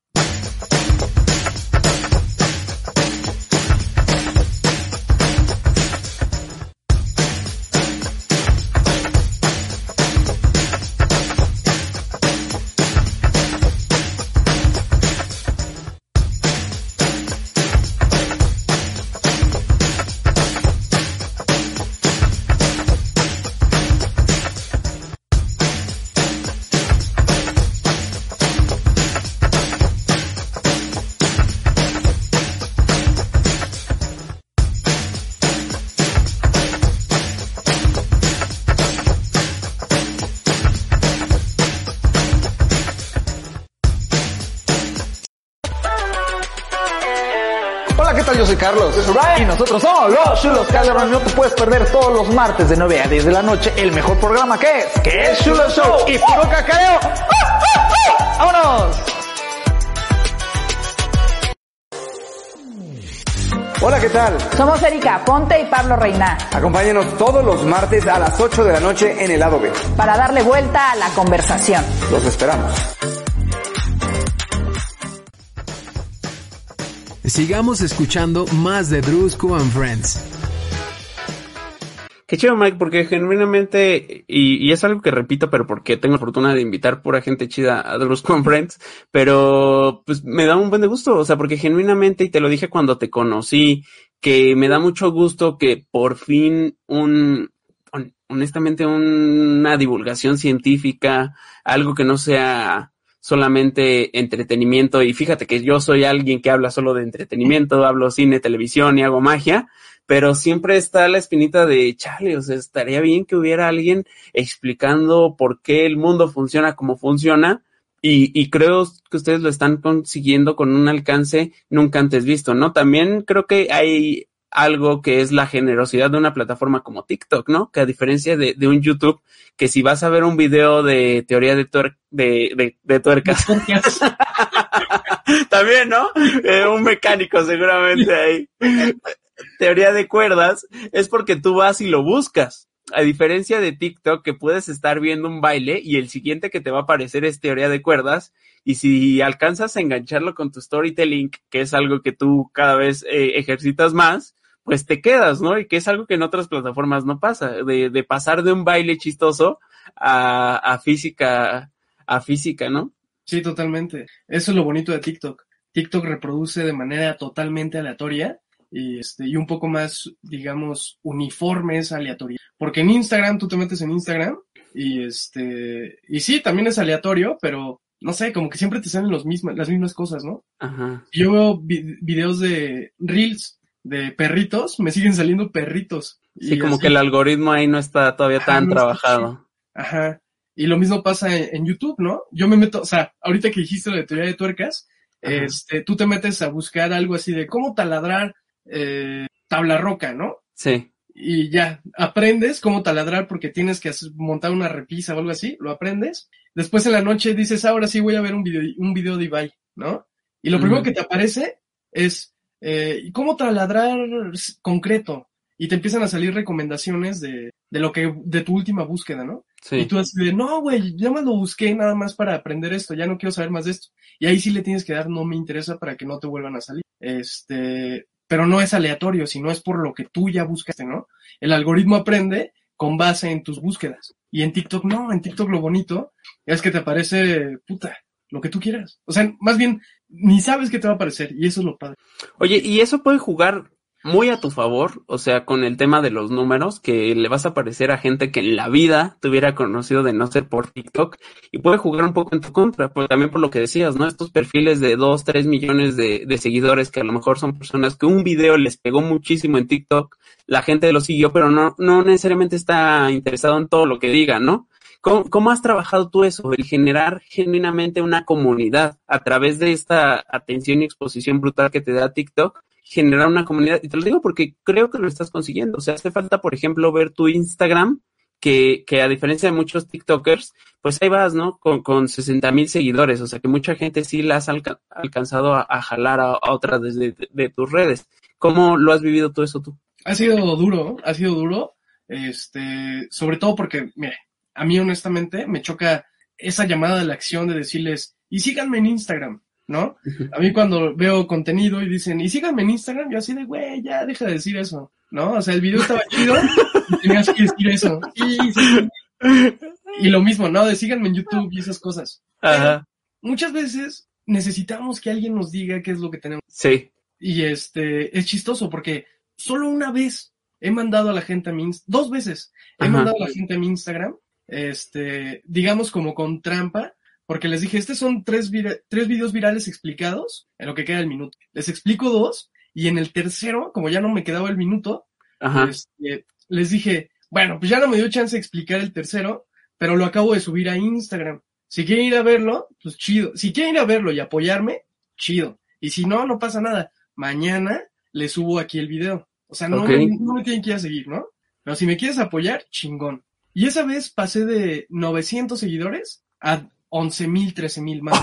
¿Qué tal? Yo soy Carlos. Yo soy Ryan. Y nosotros somos los Chulos Calderón. No te puedes perder todos los martes de 9 a 10 de la noche el mejor programa que es, que es Chulo Show. Y puro cacareo. ¡Ah, ah, ah! ¡Vámonos! Hola, ¿qué tal? Somos Erika Ponte y Pablo Reina Acompáñenos todos los martes a las 8 de la noche en el lado B. para darle vuelta a la conversación. Los esperamos. Sigamos escuchando más de Drusco and Friends. Qué chido, Mike, porque genuinamente, y, es algo que repito, pero porque tengo la fortuna de invitar pura gente chida a los Friends, pero pues me da un buen de gusto, o sea, porque genuinamente, y te lo dije cuando te conocí, que me da mucho gusto que por fin un, hon- honestamente, una divulgación científica, algo que no sea solamente entretenimiento, y fíjate que yo soy alguien que habla solo de entretenimiento, hablo cine, televisión y hago magia, pero siempre está la espinita de, chale, o sea, estaría bien que hubiera alguien explicando por qué el mundo funciona como funciona, y, y creo que ustedes lo están consiguiendo con un alcance nunca antes visto, ¿no? También creo que hay algo que es la generosidad de una plataforma como TikTok, ¿no? Que a diferencia de, de un YouTube, que si vas a ver un video de teoría de, tuer de, de, de tuercas, *laughs* también, ¿no? Eh, un mecánico seguramente ahí. Teoría de cuerdas es porque tú vas y lo buscas. A diferencia de TikTok, que puedes estar viendo un baile y el siguiente que te va a aparecer es teoría de cuerdas. Y si alcanzas a engancharlo con tu storytelling, que es algo que tú cada vez eh, ejercitas más, pues te quedas, ¿no? Y que es algo que en otras plataformas no pasa, de, de pasar de un baile chistoso a, a física, a física, ¿no? Sí, totalmente. Eso es lo bonito de TikTok. TikTok reproduce de manera totalmente aleatoria y, este, y un poco más, digamos, uniforme esa aleatoria. Porque en Instagram, tú te metes en Instagram y este, y sí, también es aleatorio, pero no sé, como que siempre te salen los mismas, las mismas cosas, ¿no? Ajá. Yo veo vi- videos de reels de perritos, me siguen saliendo perritos. Sí, Y como así- que el algoritmo ahí no está todavía Ajá, tan no trabajado. Ajá. Y lo mismo pasa en, en YouTube, ¿no? Yo me meto, o sea, ahorita que dijiste de teoría de tuercas, Ajá. este, tú te metes a buscar algo así de cómo taladrar eh, tabla roca, ¿no? Sí. Y ya, aprendes cómo taladrar porque tienes que montar una repisa o algo así, lo aprendes. Después en la noche dices, ahora sí voy a ver un video, un video de Ibai, ¿no? Y lo primero que te aparece es, eh, ¿y ¿cómo taladrar concreto? Y te empiezan a salir recomendaciones de, de lo que, de tu última búsqueda, ¿no? Sí. Y tú así de, no, güey, ya más lo busqué nada más para aprender esto, ya no quiero saber más de esto. Y ahí sí le tienes que dar no me interesa para que no te vuelvan a salir. Este, pero no es aleatorio, sino es por lo que tú ya buscaste, ¿no? El algoritmo aprende con base en tus búsquedas. Y en TikTok no, en TikTok lo bonito es que te aparece, puta, lo que tú quieras. O sea, más bien, ni sabes qué te va a aparecer y eso es lo padre. Oye, y eso puede jugar muy a tu favor, o sea, con el tema de los números, que le vas a aparecer a gente que en la vida te hubiera conocido de no ser por TikTok, y puede jugar un poco en tu contra, pues también por lo que decías, ¿no? Estos perfiles de 2, 3 millones de, de seguidores, que a lo mejor son personas que un video les pegó muchísimo en TikTok, la gente lo siguió, pero no, no necesariamente está interesado en todo lo que diga, ¿no? ¿Cómo, ¿Cómo, has trabajado tú eso? El generar genuinamente una comunidad a través de esta atención y exposición brutal que te da TikTok, generar una comunidad. Y te lo digo porque creo que lo estás consiguiendo. O sea, hace falta, por ejemplo, ver tu Instagram, que, que a diferencia de muchos TikTokers, pues ahí vas, ¿no? Con, con 60 mil seguidores. O sea, que mucha gente sí la has alca alcanzado a, jalar a, a otras desde de, tus redes. ¿Cómo lo has vivido todo eso tú? Ha sido duro, ha sido duro. Este, sobre todo porque, mire, a mí honestamente me choca esa llamada de la acción de decirles, y síganme en Instagram, ¿no? A mí cuando veo contenido y dicen, y síganme en Instagram, yo así de, güey, ya deja de decir eso, ¿no? O sea, el video estaba chido y tenías que decir eso. Sí. Y lo mismo, ¿no? De síganme en YouTube y esas cosas. Ajá. muchas veces necesitamos que alguien nos diga qué es lo que tenemos. Sí. Y este, es chistoso porque solo una vez he mandado a la gente a mi, dos veces he Ajá. mandado a la gente a mi Instagram, este, digamos como con trampa, porque les dije, estos son tres, tres videos virales explicados en lo que queda del minuto. Les explico dos y en el tercero, como ya no me quedaba el minuto, Ajá. este, les dije, bueno, pues ya no me dio chance de explicar el tercero, pero lo acabo de subir a Instagram. Si quieren ir a verlo, pues chido. Si quieren ir a verlo y apoyarme, chido. Y si no, no pasa nada. Mañana les subo aquí el video. O sea, no, Ok. no me tienen que ir a seguir, ¿no? Pero si me quieres apoyar, chingón. Y esa vez pasé de 900 seguidores a 11 mil, 13 mil más.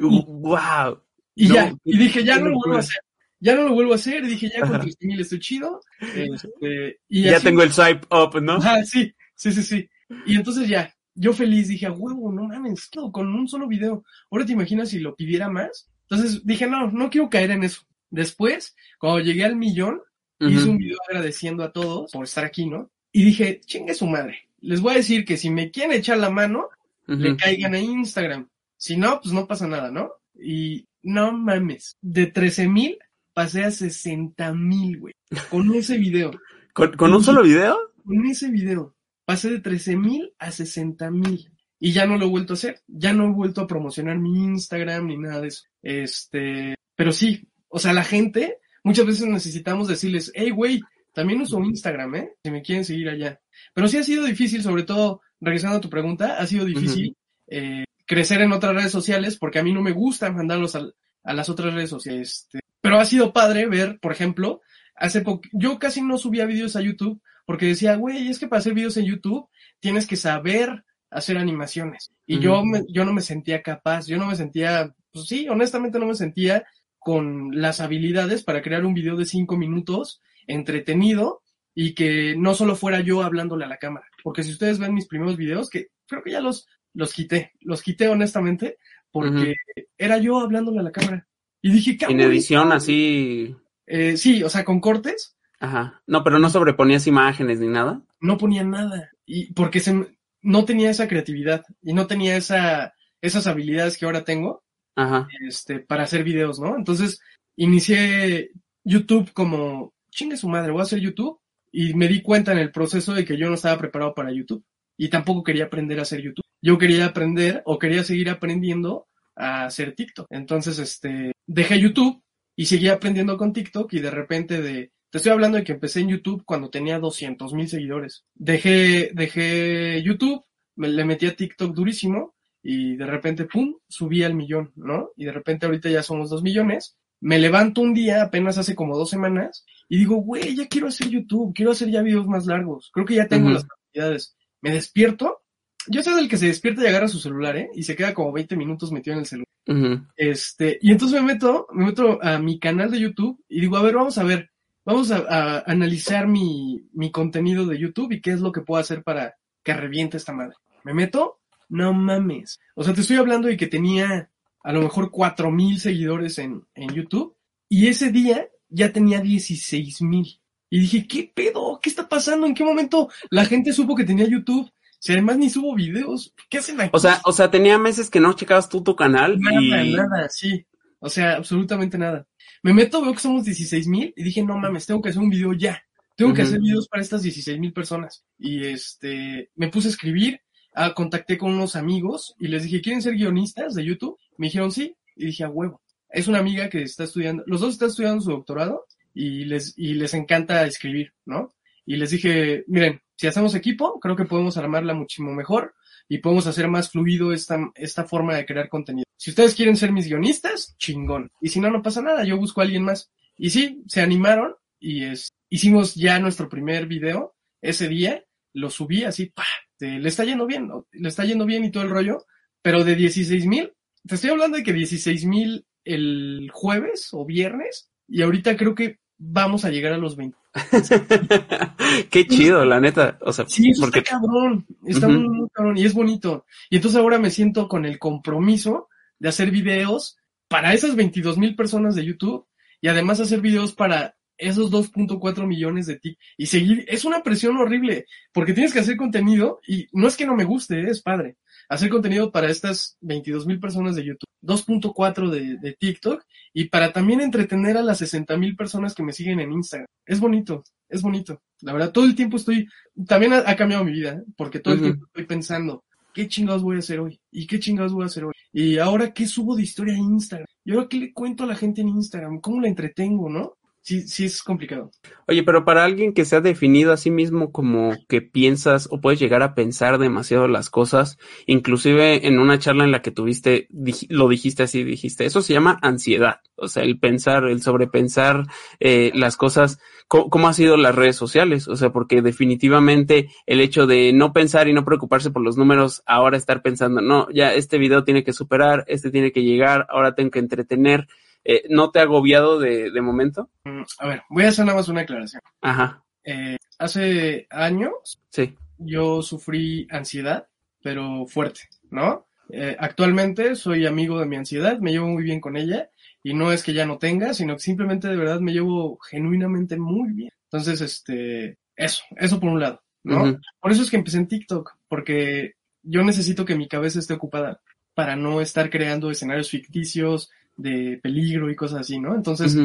wow. Y No, ya, y dije, ya no lo vuelvo a hacer. Ya no lo vuelvo a hacer. Dije, ya con Ajá. 13 mil estoy chido. Este, y Ya así- tengo el swipe up, ¿no? Ajá, sí, sí, sí, sí. Y entonces ya, yo feliz dije, a huevo, no mames, todo con un solo video. Ahora te imaginas si lo pidiera más. Entonces dije, no, no quiero caer en eso. Después, cuando llegué al millón, hice un video agradeciendo a todos por estar aquí, ¿no? Y dije, chingue su madre. Les voy a decir que si me quieren echar la mano, le caigan a Instagram. Si no, pues no pasa nada, ¿no? Y no mames, de 13 mil pasé a 60 mil, güey, con ese video. *laughs* ¿Con, con un solo video? Con ese video pasé de 13 mil a 60 mil y ya no lo he vuelto a hacer. Ya no he vuelto a promocionar mi Instagram ni nada de eso. Este, pero sí, o sea, la gente, muchas veces necesitamos decirles, hey, güey, también uso Instagram, ¿eh? Si me quieren seguir allá. Pero sí ha sido difícil, sobre todo, regresando a tu pregunta, ha sido difícil eh, crecer en otras redes sociales porque a mí no me gusta mandarlos al- a, las otras redes sociales. Este, pero ha sido padre ver, por ejemplo, hace poco, yo casi no subía videos a YouTube porque decía, güey, es que para hacer videos en YouTube tienes que saber hacer animaciones. Y yo, me- yo no me sentía capaz, yo no me sentía, pues sí, honestamente no me sentía con las habilidades para crear un video de cinco minutos entretenido y que no solo fuera yo hablándole a la cámara. Porque si ustedes ven mis primeros videos, que creo que ya los, los quité, los quité honestamente, porque era yo hablándole a la cámara. Y dije, ¿qué En edición así. Eh, sí, o sea, con cortes, Ajá. No, pero no sobreponías imágenes ni nada. no ponía nada. Y porque se, no tenía esa creatividad y no tenía esa, esas habilidades que ahora tengo Ajá. este, para hacer videos, ¿no? Entonces, inicié YouTube como, chingue su madre, voy a hacer YouTube. Y me di cuenta en el proceso de que yo no estaba preparado para YouTube. Y tampoco quería aprender a hacer YouTube. Yo quería aprender o quería seguir aprendiendo a hacer TikTok. Entonces, este, dejé YouTube y seguí aprendiendo con TikTok y de repente de, te estoy hablando de que empecé en YouTube cuando tenía 200 mil seguidores. Dejé, dejé YouTube, le metí a TikTok durísimo y de repente, pum, subí al millón, ¿no? Y de repente ahorita ya somos dos millones. Me levanto un día, apenas hace como dos semanas, y digo, güey, ya quiero hacer YouTube, quiero hacer ya videos más largos. Creo que ya tengo las capacidades. Me despierto. Yo soy del que se despierta y agarra su celular, ¿eh? Y se queda como 20 minutos metido en el celular. Este, y entonces me meto, me meto a mi canal de YouTube y digo, a ver, vamos a ver, vamos a, a analizar mi, mi contenido de YouTube y qué es lo que puedo hacer para que reviente esta madre. ¿Me meto? No mames. O sea, te estoy hablando de que tenía a lo mejor cuatro mil seguidores en, en YouTube y ese día ya tenía 16 mil. Y dije, ¿qué pedo? ¿Qué está pasando? ¿En qué momento la gente supo que tenía YouTube? Si además ni subo videos, ¿qué hacen aquí? O sea, o sea, tenía meses que no checabas tú tu canal nada, y... nada, sí. O sea, absolutamente nada. Me meto, veo que somos 16 mil y dije, no mames, tengo que hacer un video ya. Tengo que hacer videos para estas 16 mil personas. Y este, me puse a escribir, ah, contacté con unos amigos y les dije, ¿quieren ser guionistas de YouTube? Me dijeron sí. Y dije, a huevo. Es una amiga que está estudiando, los dos están estudiando su doctorado y les, y les encanta escribir, ¿no? Y les dije, miren, si hacemos equipo, creo que podemos armarla muchísimo mejor y podemos hacer más fluido esta, esta forma de crear contenido. Si ustedes quieren ser mis guionistas, chingón. Y si no, no pasa nada, yo busco a alguien más. Y sí, se animaron y es, hicimos ya nuestro primer video ese día, lo subí así, pa, le está yendo bien, le está yendo bien y todo el rollo, pero de 16 mil, te estoy hablando de que 16 mil el jueves o viernes y ahorita creo que vamos a llegar a los 20. *laughs* Qué chido, la neta. O sea, Sí, eso porque está cabrón, está muy cabrón y es bonito. Y entonces ahora me siento con el compromiso de hacer videos para esas 22 mil personas de YouTube y además hacer videos para esos 2.4 millones de TikTok y seguir, es una presión horrible porque tienes que hacer contenido y no es que no me guste, ¿eh? es padre. Hacer contenido para estas 22 mil personas de YouTube, 2.4 de, de TikTok y para también entretener a las 60 mil personas que me siguen en Instagram. Es bonito, es bonito. La verdad, todo el tiempo estoy, también ha, ha cambiado mi vida, ¿eh? porque todo el tiempo estoy pensando, ¿qué chingados voy a hacer hoy? ¿Y qué chingados voy a hacer hoy? Y ahora, ¿qué subo de historia a Instagram? ¿Y ahora qué le cuento a la gente en Instagram? ¿Cómo la entretengo, no? Sí, sí es complicado. Oye, pero para alguien que se ha definido a sí mismo como que piensas o puedes llegar a pensar demasiado las cosas, inclusive en una charla en la que tuviste, lo dijiste así, dijiste, eso se llama ansiedad, o sea, el pensar, el sobrepensar eh, las cosas, ¿cómo, cómo ha sido las redes sociales? O sea, porque definitivamente el hecho de no pensar y no preocuparse por los números, ahora estar pensando, no, ya este video tiene que superar, este tiene que llegar, ahora tengo que entretener, eh, ¿no te ha agobiado de, de momento? Mm, A ver, voy a hacer nada más una aclaración. Ajá, Eh, hace años sí. yo sufrí ansiedad, pero fuerte, ¿no? Eh, actualmente soy amigo de mi ansiedad, me llevo muy bien con ella y no es que ya no tenga, sino que simplemente de verdad me llevo genuinamente muy bien. Entonces, este, eso, eso por un lado, ¿no? Por eso es que empecé en TikTok, porque yo necesito que mi cabeza esté ocupada para no estar creando escenarios ficticios de peligro y cosas así, ¿no? Entonces,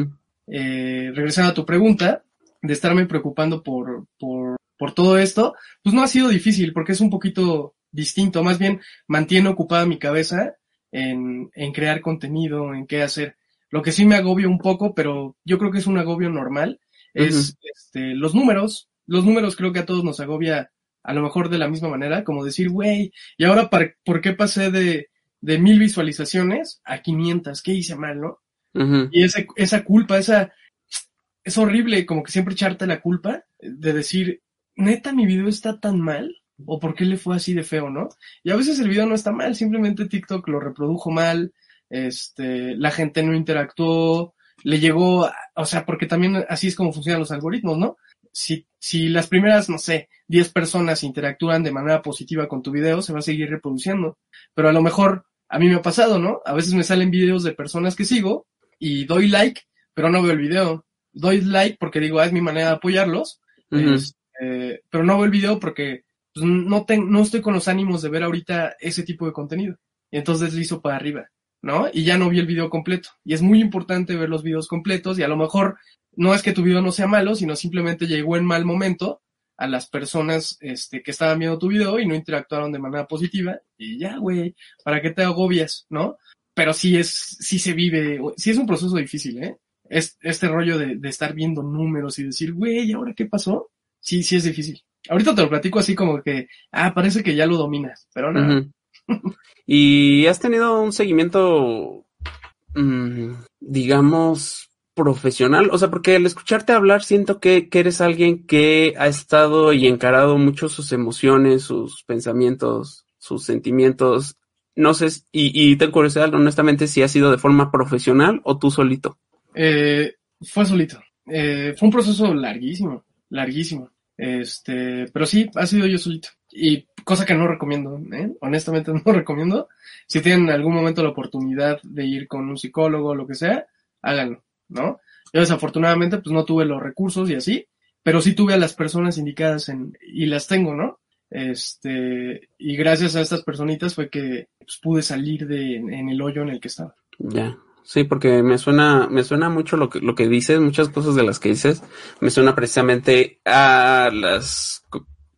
eh, regresando a tu pregunta, de estarme preocupando por, por, por todo esto, pues no ha sido difícil porque es un poquito distinto, más bien mantiene ocupada mi cabeza en, en crear contenido, en qué hacer. Lo que sí me agobia un poco, pero yo creo que es un agobio normal, es este, los números. Los números creo que a todos nos agobia a lo mejor de la misma manera, como decir, güey, ¿y ahora por qué pasé de, de mil visualizaciones a 500? ¿Qué hice mal, no? Y ese, esa culpa, esa, es horrible como que siempre echarte la culpa de decir, neta, mi video está tan mal, o por qué le fue así de feo, ¿no? Y a veces el video no está mal, simplemente TikTok lo reprodujo mal, este, la gente no interactuó, le llegó, o sea, porque también así es como funcionan los algoritmos, ¿no? Si, si las primeras, no sé, 10 personas interactúan de manera positiva con tu video, se va a seguir reproduciendo. Pero a lo mejor, a mí me ha pasado, ¿no? A veces me salen videos de personas que sigo y doy like, pero no veo el video. Doy like porque digo, ah, es mi manera de apoyarlos, este, pero no veo el video porque pues, no, ten- no estoy con los ánimos de ver ahorita ese tipo de contenido. Y entonces deslizo para arriba, ¿no? Y ya no vi el video completo. Y es muy importante ver los videos completos y a lo mejor no es que tu video no sea malo, sino simplemente llegó en mal momento a las personas este, que estaban viendo tu video y no interactuaron de manera positiva. Y ya, güey, ¿para qué te agobias, no? Pero sí es, sí se vive, sí es un proceso difícil, ¿eh? Es, este rollo de, de estar viendo números y decir, güey, ¿y ahora qué pasó? Sí, sí es difícil. Ahorita te lo platico así como que, ah, parece que ya lo dominas, pero no. Ujú. *laughs* ¿Y has tenido un seguimiento, mm, digamos, profesional? O sea, porque al escucharte hablar siento que, eres alguien que ha estado y encarado mucho sus emociones, sus pensamientos, sus sentimientos. No sé, y, y tengo curiosidad, honestamente, si ha sido de forma profesional o tú solito. Eh, fue solito. Eh, fue un proceso larguísimo, larguísimo. Este, pero sí, ha sido yo solito. Y cosa que no recomiendo, ¿eh? honestamente no *laughs* recomiendo. Si tienen en algún momento la oportunidad de ir con un psicólogo o lo que sea, háganlo, ¿no? Yo desafortunadamente pues no tuve los recursos y así, pero sí tuve a las personas indicadas en, y las tengo, ¿no? Este, y gracias a estas personitas fue que pues, pude salir de, en el hoyo en el que estaba. Ya. Sí, porque me suena, me suena mucho lo que, lo que dices, muchas cosas de las que dices, me suena precisamente a las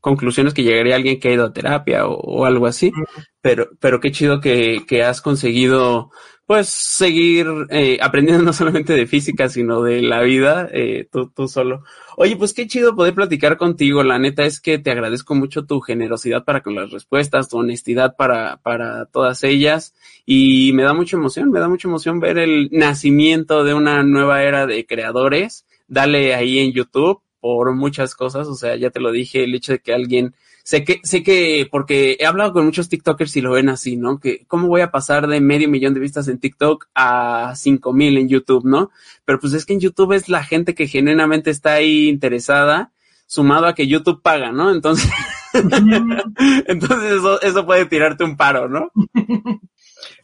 conclusiones que llegaría alguien que ha ido a terapia o, o algo así, pero, pero qué chido que, que has conseguido pues seguir eh, *laughs* aprendiendo no solamente de física, sino de la vida, eh, tú, tú solo. Oye, pues qué chido poder platicar contigo. La neta es que te agradezco mucho tu generosidad para con las respuestas, tu honestidad para, para todas ellas. Y me da mucha emoción, me da mucha emoción ver el nacimiento de una nueva era de creadores. Dale ahí en YouTube por muchas cosas. O sea, ya te lo dije, el hecho de que alguien sé que, sé que, porque he hablado con muchos TikTokers y lo ven así, ¿no? Que cómo voy a pasar de medio millón de vistas en TikTok a cinco mil en YouTube, ¿no? Pero pues es que en YouTube es la gente que genuinamente está ahí interesada, sumado a que YouTube paga, ¿no? Entonces, *laughs* entonces eso, eso puede tirarte un paro, ¿no? *laughs*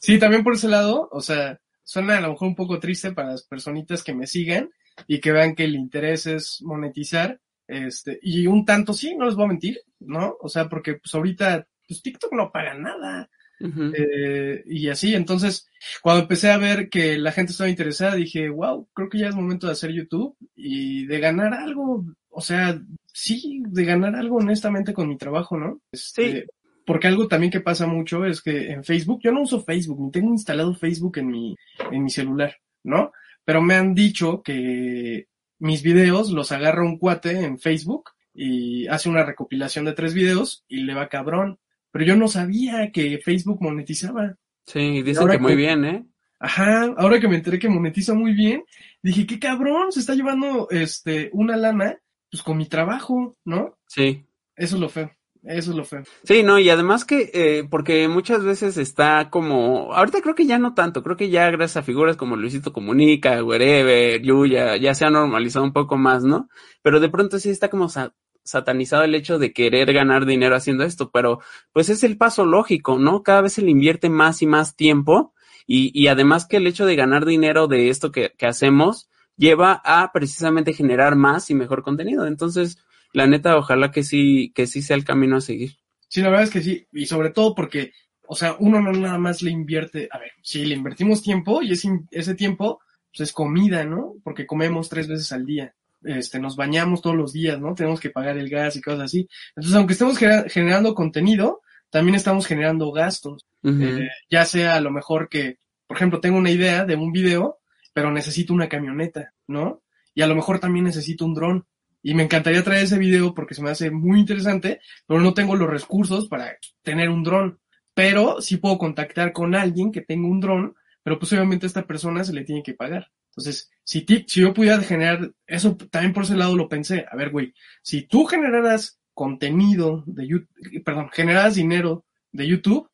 Sí, también por ese lado, o sea, suena a lo mejor un poco triste para las personitas que me sigan y que vean que el interés es monetizar, este, y un tanto sí, no les voy a mentir, ¿no? O sea, porque pues ahorita, pues TikTok no paga nada. Eh, y así, entonces, cuando empecé a ver que la gente estaba interesada, dije, wow, creo que ya es momento de hacer YouTube y de ganar algo, o sea, sí, de ganar algo honestamente con mi trabajo, ¿no? Este, Sí. Porque algo también que pasa mucho es que en Facebook, yo no uso Facebook, ni tengo instalado Facebook en mi, en mi celular, ¿no? Pero me han dicho que mis videos los agarra un cuate en Facebook y hace una recopilación de tres videos y le va cabrón. Pero yo no sabía que Facebook monetizaba. Sí, dicen Ahora que muy que- bien, ¿eh? Ajá, ahora que me enteré que monetiza muy bien, dije, qué cabrón, se está llevando este una lana, pues con mi trabajo, ¿no? Sí. Eso es lo feo, eso es lo feo. Sí, no, y además que, eh, porque muchas veces está como, ahorita creo que ya no tanto, creo que ya gracias a figuras como Luisito Comunica, Wherever, Yuya, ya se ha normalizado un poco más, ¿no? Pero de pronto sí está como sa- satanizado el hecho de querer ganar dinero haciendo esto, pero pues es el paso lógico, ¿no? Cada vez se le invierte más y más tiempo y, y además que el hecho de ganar dinero de esto que, que hacemos lleva a precisamente generar más y mejor contenido. Entonces, la neta, ojalá que sí, que sí sea el camino a seguir. Sí, la verdad es que sí, y sobre todo porque, o sea, uno no nada más le invierte, a ver, si le invertimos tiempo y ese, ese tiempo, pues es comida, ¿no? Porque comemos tres veces al día. Este, nos bañamos todos los días, ¿no? Tenemos que pagar el gas y cosas así. Entonces, aunque estemos genera- generando contenido, también estamos generando gastos. Eh, ya sea a lo mejor que, por ejemplo, tengo una idea de un video, pero necesito una camioneta, ¿no? Y a lo mejor también necesito un dron. Y me encantaría traer ese video porque se me hace muy interesante, pero no tengo los recursos para tener un dron. Pero sí puedo contactar con alguien que tenga un dron, pero pues obviamente a esta persona se le tiene que pagar. Entonces, si, ti- si yo pudiera generar, eso también por ese lado lo pensé. A ver, güey, si tú generaras contenido de YouTube, perdón, generaras dinero de YouTube.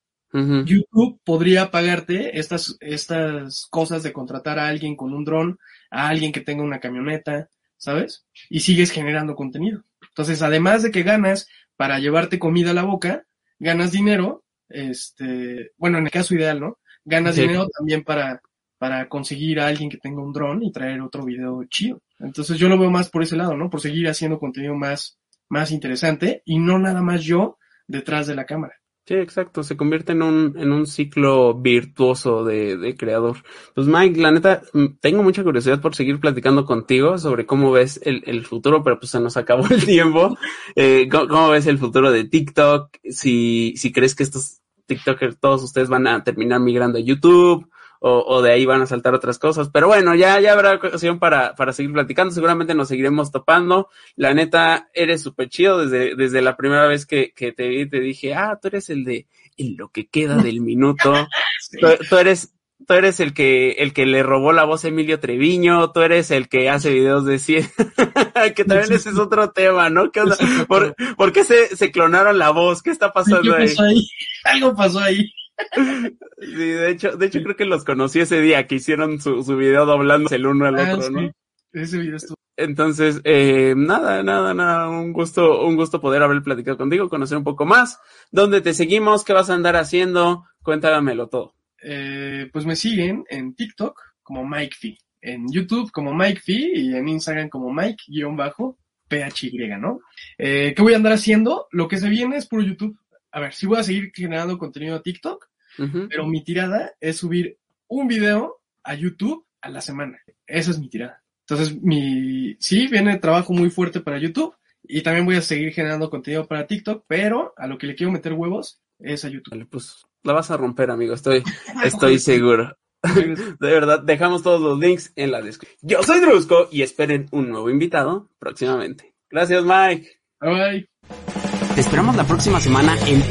YouTube podría pagarte estas, estas cosas de contratar a alguien con un dron, a alguien que tenga una camioneta, ¿sabes? Y sigues generando contenido. Entonces, además de que ganas para llevarte comida a la boca, ganas dinero, este, bueno, en el caso ideal, ¿no? Ganas Sí. dinero también para, para conseguir a alguien que tenga un dron y traer otro video chido. Entonces, yo lo veo más por ese lado, ¿no? Por seguir haciendo contenido más, más interesante y no nada más yo detrás de la cámara. Sí, exacto, se convierte en un, en un ciclo virtuoso de, de creador. Pues Mike, la neta, mm, tengo mucha curiosidad por seguir platicando contigo sobre cómo ves el, el futuro, pero pues se nos acabó el tiempo. Eh, ¿cómo, cómo ves el futuro de TikTok? Si, si crees que estos TikTokers, todos ustedes van a terminar migrando a YouTube, o, o de ahí van a saltar otras cosas. Pero bueno, ya, ya habrá ocasión para, para seguir platicando. Seguramente nos seguiremos topando. La neta, eres súper chido. Desde, desde la primera vez que, que te vi, te dije, ah, tú eres el de en lo que queda del minuto. *laughs* tú, tú eres, tú eres el que, el que le robó la voz a Emilio Treviño, tú eres el que hace videos de cien, *laughs* que también ese es otro tema, ¿no? ¿Qué onda? ¿Por, por qué se, se clonaron la voz? ¿Qué está ¿Qué pasando ahí? *laughs* Algo pasó ahí. Sí, de hecho, de hecho creo que los conocí ese día que hicieron su, su video doblándose el uno al Ah, otro, sí. ¿no? Ese video estuvo. Entonces, eh, nada, nada, nada, un gusto, un gusto poder haber platicado contigo, conocer un poco más. ¿Dónde te seguimos? ¿Qué vas a andar haciendo? Cuéntamelo todo. Eh, pues me siguen en TikTok como Mike Fee, en YouTube como Mike Fee y en Instagram como Mike-PHY, ¿no? Eh, ¿Qué voy a andar haciendo? Lo que se viene es puro YouTube. A ver, sí voy a seguir generando contenido a TikTok, pero mi tirada es subir un video a YouTube a la semana. Esa es mi tirada. Entonces, mi, sí, viene trabajo muy fuerte para YouTube y también voy a seguir generando contenido para TikTok, pero a lo que le quiero meter huevos es a YouTube. Vale, pues la vas a romper, amigo, estoy, *laughs* estoy seguro. *laughs* De verdad, dejamos todos los links en la descripción. Yo soy Drusco y esperen un nuevo invitado próximamente. Gracias, Mike. Bye bye. Te esperamos la próxima semana en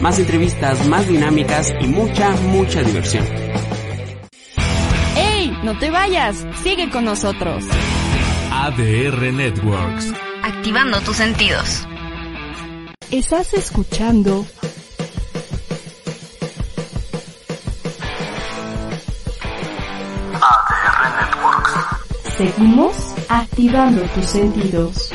Más entrevistas, más dinámicas y mucha, mucha diversión. ¡Ey! No te vayas. Sigue con nosotros. ADR Networks. Activando tus sentidos. Estás escuchando ADR Networks. Seguimos activando tus sentidos.